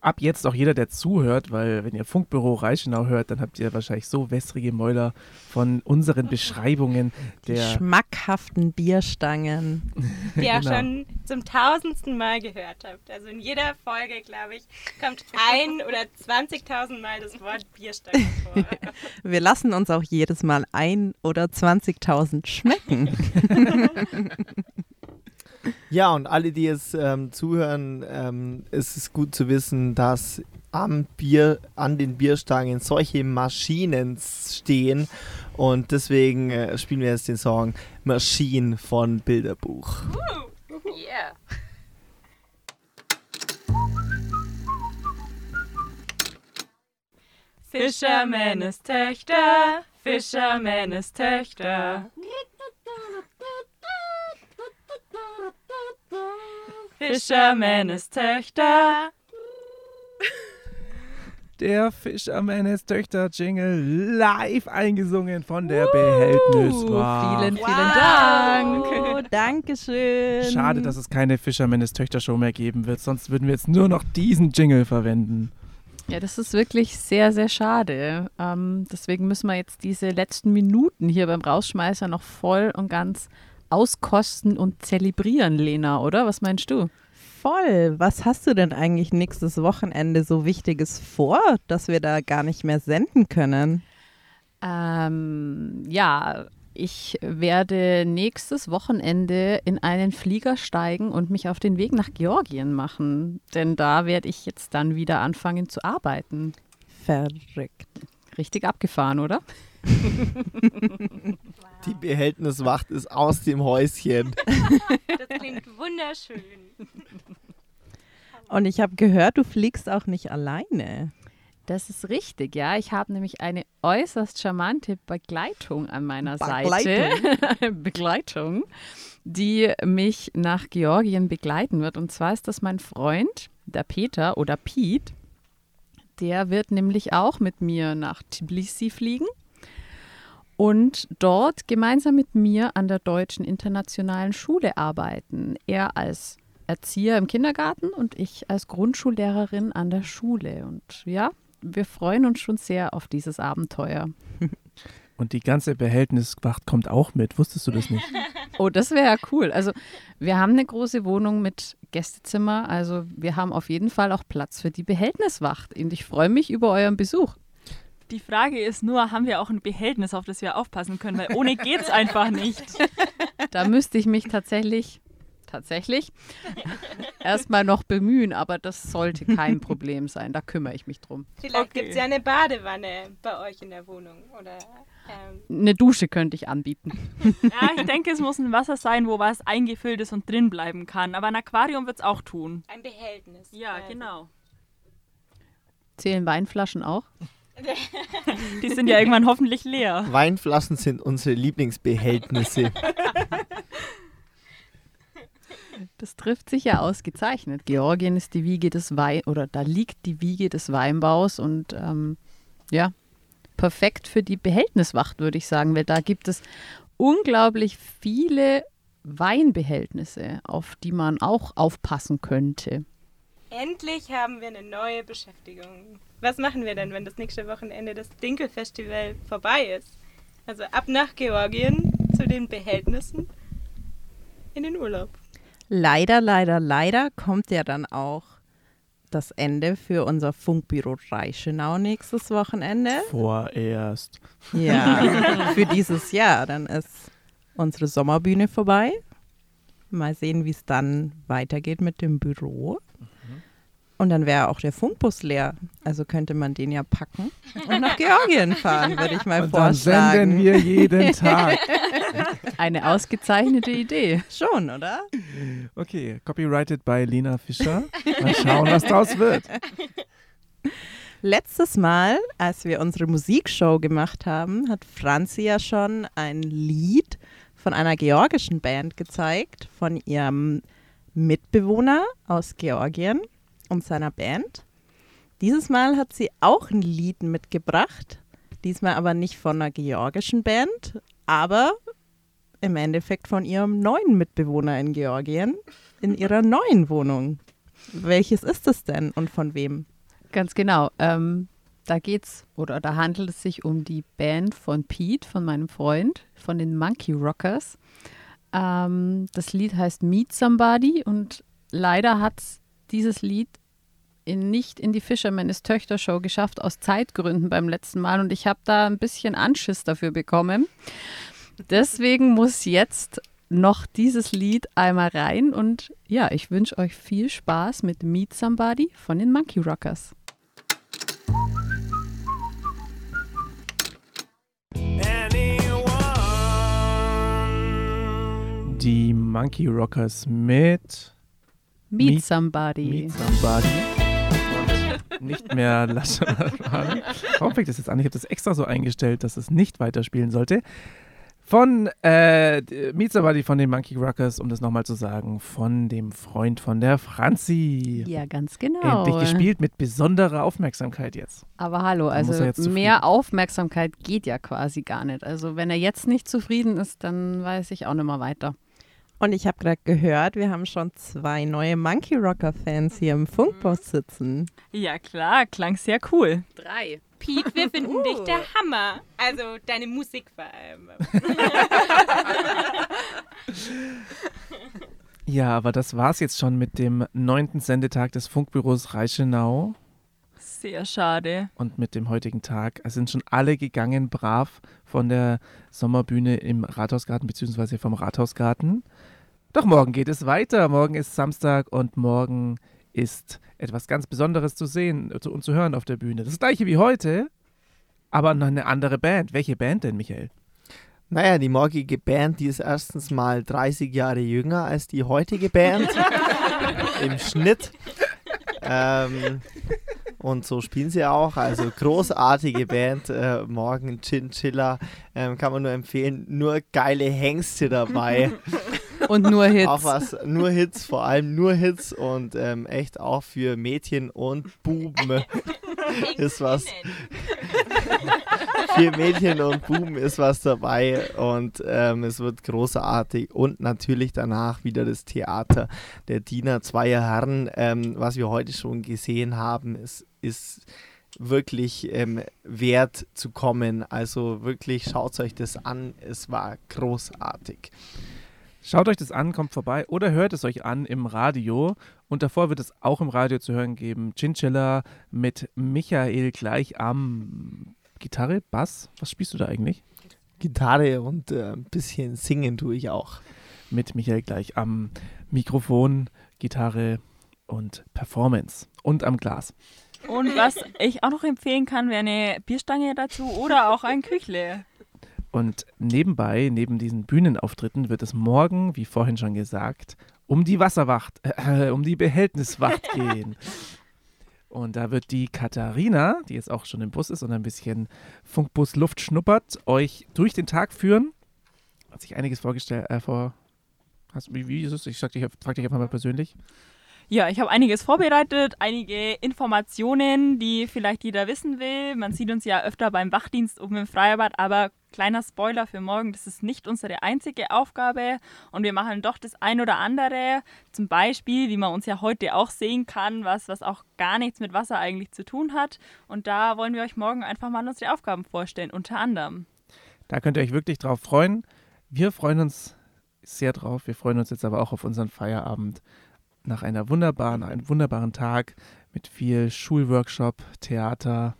ab jetzt auch jeder, der zuhört, weil wenn ihr Funkbüro Reichenau hört, dann habt ihr wahrscheinlich so wässrige Mäuler von unseren Beschreibungen Die der schmackhaften Bierstangen. Die ihr Genau. schon zum tausendsten Mal gehört habt. Also in jeder Folge, glaube ich, kommt ein oder 20.000 Mal das Wort Bierstange vor. Wir lassen uns auch jedes Mal ein oder 20.000 schmecken. Ja, und alle, die jetzt ähm, zuhören, ähm, es ist gut zu wissen, dass am Bier, an den Bierstangen solche Maschinen stehen. Und deswegen äh, spielen wir jetzt den Song Machine von Bilderbuch. Yeah. Fischermännes Töchter, Fischermännes Töchter. Fischermännes Töchter. Der Fischermännes Töchter Jingle live eingesungen von der Behältniswacht. Vielen, vielen Dank. Dankeschön. Schade, dass es keine Fischermännes Töchter Show mehr geben wird, sonst würden wir jetzt nur noch diesen Jingle verwenden. Ja, das ist wirklich sehr, sehr schade. Ähm, deswegen müssen wir jetzt diese letzten Minuten hier beim Rausschmeißer noch voll und ganz auskosten und zelebrieren, Lena, oder? Was meinst du? Voll. Was hast du denn eigentlich nächstes Wochenende so Wichtiges vor, dass wir da gar nicht mehr senden können? Ähm, ja, ich werde nächstes Wochenende in einen Flieger steigen und mich auf den Weg nach Georgien machen. Denn da werde ich jetzt dann wieder anfangen zu arbeiten. Verrückt. Richtig abgefahren, oder? Die Behältniswacht ist aus dem Häuschen. Das klingt wunderschön. Und ich habe gehört, du fliegst auch nicht alleine. Das ist richtig, ja. Ich habe nämlich eine äußerst charmante Begleitung an meiner Begleitung. Seite. Begleitung, die mich nach Georgien begleiten wird. Und zwar ist das mein Freund, der Peter oder Pete. Der wird nämlich auch mit mir nach Tbilisi fliegen und dort gemeinsam mit mir an der Deutschen Internationalen Schule arbeiten. Er als Erzieher im Kindergarten und ich als Grundschullehrerin an der Schule. Und ja, wir freuen uns schon sehr auf dieses Abenteuer. Und die ganze Behältniswacht kommt auch mit. Wusstest du das nicht? Oh, das wäre ja cool. Also wir haben eine große Wohnung mit Gästezimmer. Also wir haben auf jeden Fall auch Platz für die Behältniswacht. Und ich freue mich über euren Besuch. Die Frage ist nur, haben wir auch ein Behältnis, auf das wir aufpassen können? Weil ohne geht's einfach nicht. Da müsste ich mich tatsächlich, tatsächlich erstmal noch bemühen, aber das sollte kein Problem sein. Da kümmere ich mich drum. Vielleicht gibt es ja eine Badewanne bei euch in der Wohnung. Oder ähm, Eine Dusche könnte ich anbieten. Ja, ich denke, es muss ein Wasser sein, wo was eingefüllt ist und drin bleiben kann. Aber ein Aquarium wird es auch tun. ein Behältnis. Ja, also. genau. Zählen Weinflaschen auch? Die sind ja irgendwann hoffentlich leer. Weinflaschen sind unsere Lieblingsbehältnisse. Das trifft sich ja ausgezeichnet. Georgien ist die Wiege des Wein oder da liegt die Wiege des Weinbaus und ähm, ja, perfekt für die Behältniswacht, würde ich sagen, weil da gibt es unglaublich viele Weinbehältnisse, auf die man auch aufpassen könnte. Endlich haben wir eine neue Beschäftigung. Was machen wir denn, wenn das nächste Wochenende das Dinkelfestival vorbei ist? Also ab nach Georgien zu den Behältnissen in den Urlaub. Leider, leider, leider kommt ja dann auch das Ende für unser Funkbüro Reichenau nächstes Wochenende. Vorerst. Ja, für dieses Jahr. Dann ist unsere Sommerbühne vorbei. Mal sehen, wie es dann weitergeht mit dem Büro. Und dann wäre auch der Funkbus leer. Also könnte man den ja packen und nach Georgien fahren, würde ich mal Und dann vorschlagen. senden wir jeden Tag. Eine ausgezeichnete Idee. Schon, oder? Okay, copyrighted by Lena Fischer. Mal schauen, was draus wird. Letztes Mal, als wir unsere Musikshow gemacht haben, hat Franzi ja schon ein Lied von einer georgischen Band gezeigt, von ihrem Mitbewohner aus Georgien und seiner Band. Dieses Mal hat sie auch ein Lied mitgebracht, diesmal aber nicht von einer georgischen Band, aber im Endeffekt von ihrem neuen Mitbewohner in Georgien, in ihrer neuen Wohnung. Welches ist es denn und von wem? Ganz genau. Ähm, da geht's oder da handelt es sich um die Band von Pete, von meinem Freund, von den Monkey Rockers. Ähm, das Lied heißt Meet Somebody und leider hat dieses Lied in, nicht in die Fisherman's Töchter Show geschafft, aus Zeitgründen beim letzten Mal. Und ich habe da ein bisschen Anschiss dafür bekommen. Deswegen muss jetzt noch dieses Lied einmal rein. Und ja, ich wünsche euch viel Spaß mit Meet Somebody von den Monkey Rockers. Die Monkey Rockers mit Meet Somebody. Meet Somebody. Und nicht mehr Lasche. Warum fängt das jetzt an? Ich habe das extra so eingestellt, dass es nicht weiterspielen sollte. Von äh, Meet Somebody von den Monkey Rockers, um das nochmal zu sagen, von dem Freund von der Franzi. Ja, ganz genau. Endlich gespielt mit besonderer Aufmerksamkeit jetzt. Aber hallo, also mehr Aufmerksamkeit geht ja quasi gar nicht. Also wenn er jetzt nicht zufrieden ist, dann weiß ich auch nicht mehr weiter. Und ich habe gerade gehört, wir haben schon zwei neue Monkey Rocker Fans hier im Funkbus sitzen. Ja klar, klang sehr cool. Drei. Pete, wir finden dich der Hammer. Also deine Musik vor allem. Ja, aber das war's jetzt schon mit dem neunten Sendetag des Funkbüros Reichenau Sehr schade. und mit dem heutigen Tag. Sind schon alle gegangen, brav von der Sommerbühne im Rathausgarten bzw. vom Rathausgarten. Doch morgen geht es weiter. Morgen ist Samstag und morgen ist etwas ganz Besonderes zu sehen zu- und zu hören auf der Bühne. Das gleiche wie heute, aber noch eine andere Band. Welche Band denn, Michael? Naja, die morgige Band, die ist erstens mal 30 Jahre jünger als die heutige Band im Schnitt. Ähm, und so spielen sie auch. Also großartige Band. Äh, morgen Chinchilla ähm, kann man nur empfehlen. Nur geile Hengste dabei. Und nur Hits. Auch was, nur Hits, vor allem nur Hits und ähm, echt auch für Mädchen und Buben ist was. für Mädchen und Buben ist was dabei und ähm, es wird großartig und natürlich danach wieder das Theater der Diener zweier Herren, ähm, was wir heute schon gesehen haben, ist, ist wirklich ähm, wert zu kommen. Also wirklich schaut euch das an, es war großartig. Schaut euch das an, kommt vorbei oder hört es euch an im Radio. Und davor wird es auch im Radio zu hören geben. Chinchilla mit Michael gleich am Gitarre, Bass. Was spielst du da eigentlich? Gitarre und äh, ein bisschen singen tue ich auch. Mit Michael gleich am Mikrofon, Gitarre und Performance und am Glas. Und was ich auch noch empfehlen kann, wäre eine Bierstange dazu oder auch ein Küchle. Und nebenbei, neben diesen Bühnenauftritten, wird es morgen, wie vorhin schon gesagt, um die Wasserwacht, äh, um die Behältniswacht gehen. Und da wird die Katharina, die jetzt auch schon im Bus ist und ein bisschen Funkbus Luft schnuppert, euch durch den Tag führen. Hat sich einiges vorgestellt, äh, vor. Hast, wie, wie ist es? Ich dich, frag dich einfach mal persönlich. Ja, ich habe einiges vorbereitet, einige Informationen, die vielleicht jeder wissen will. Man sieht uns ja öfter beim Wachdienst oben im Freibad, aber kleiner Spoiler für morgen, das ist nicht unsere einzige Aufgabe und wir machen doch das ein oder andere. Zum Beispiel, wie man uns ja heute auch sehen kann, was, was auch gar nichts mit Wasser eigentlich zu tun hat. Und da wollen wir euch morgen einfach mal unsere Aufgaben vorstellen, unter anderem. Da könnt ihr euch wirklich drauf freuen. Wir freuen uns sehr drauf. Wir freuen uns jetzt aber auch auf unseren Feierabend nach einer wunderbaren, einem wunderbaren Tag mit viel Schulworkshop, Theater,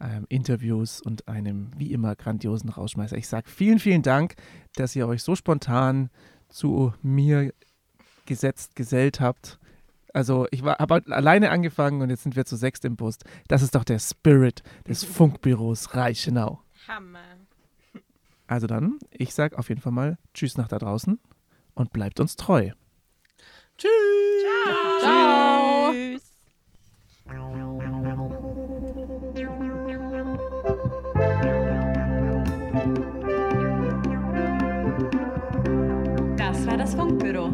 ähm, Interviews und einem wie immer grandiosen Rausschmeißer. Ich sage vielen, vielen Dank, dass ihr euch so spontan zu mir gesetzt, gesellt habt. Also ich habe alleine angefangen und jetzt sind wir zu sechst im Bus. Das ist doch der Spirit des Funkbüros Reichenau. Hammer. Also dann, ich sage auf jeden Fall mal Tschüss nach da draußen und bleibt uns treu. Tschüss. Ciao. Tschüss. Funkbüro.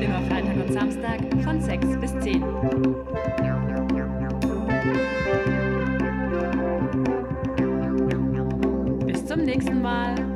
Immer Freitag und Samstag von 6 bis 10. Bis zum nächsten Mal.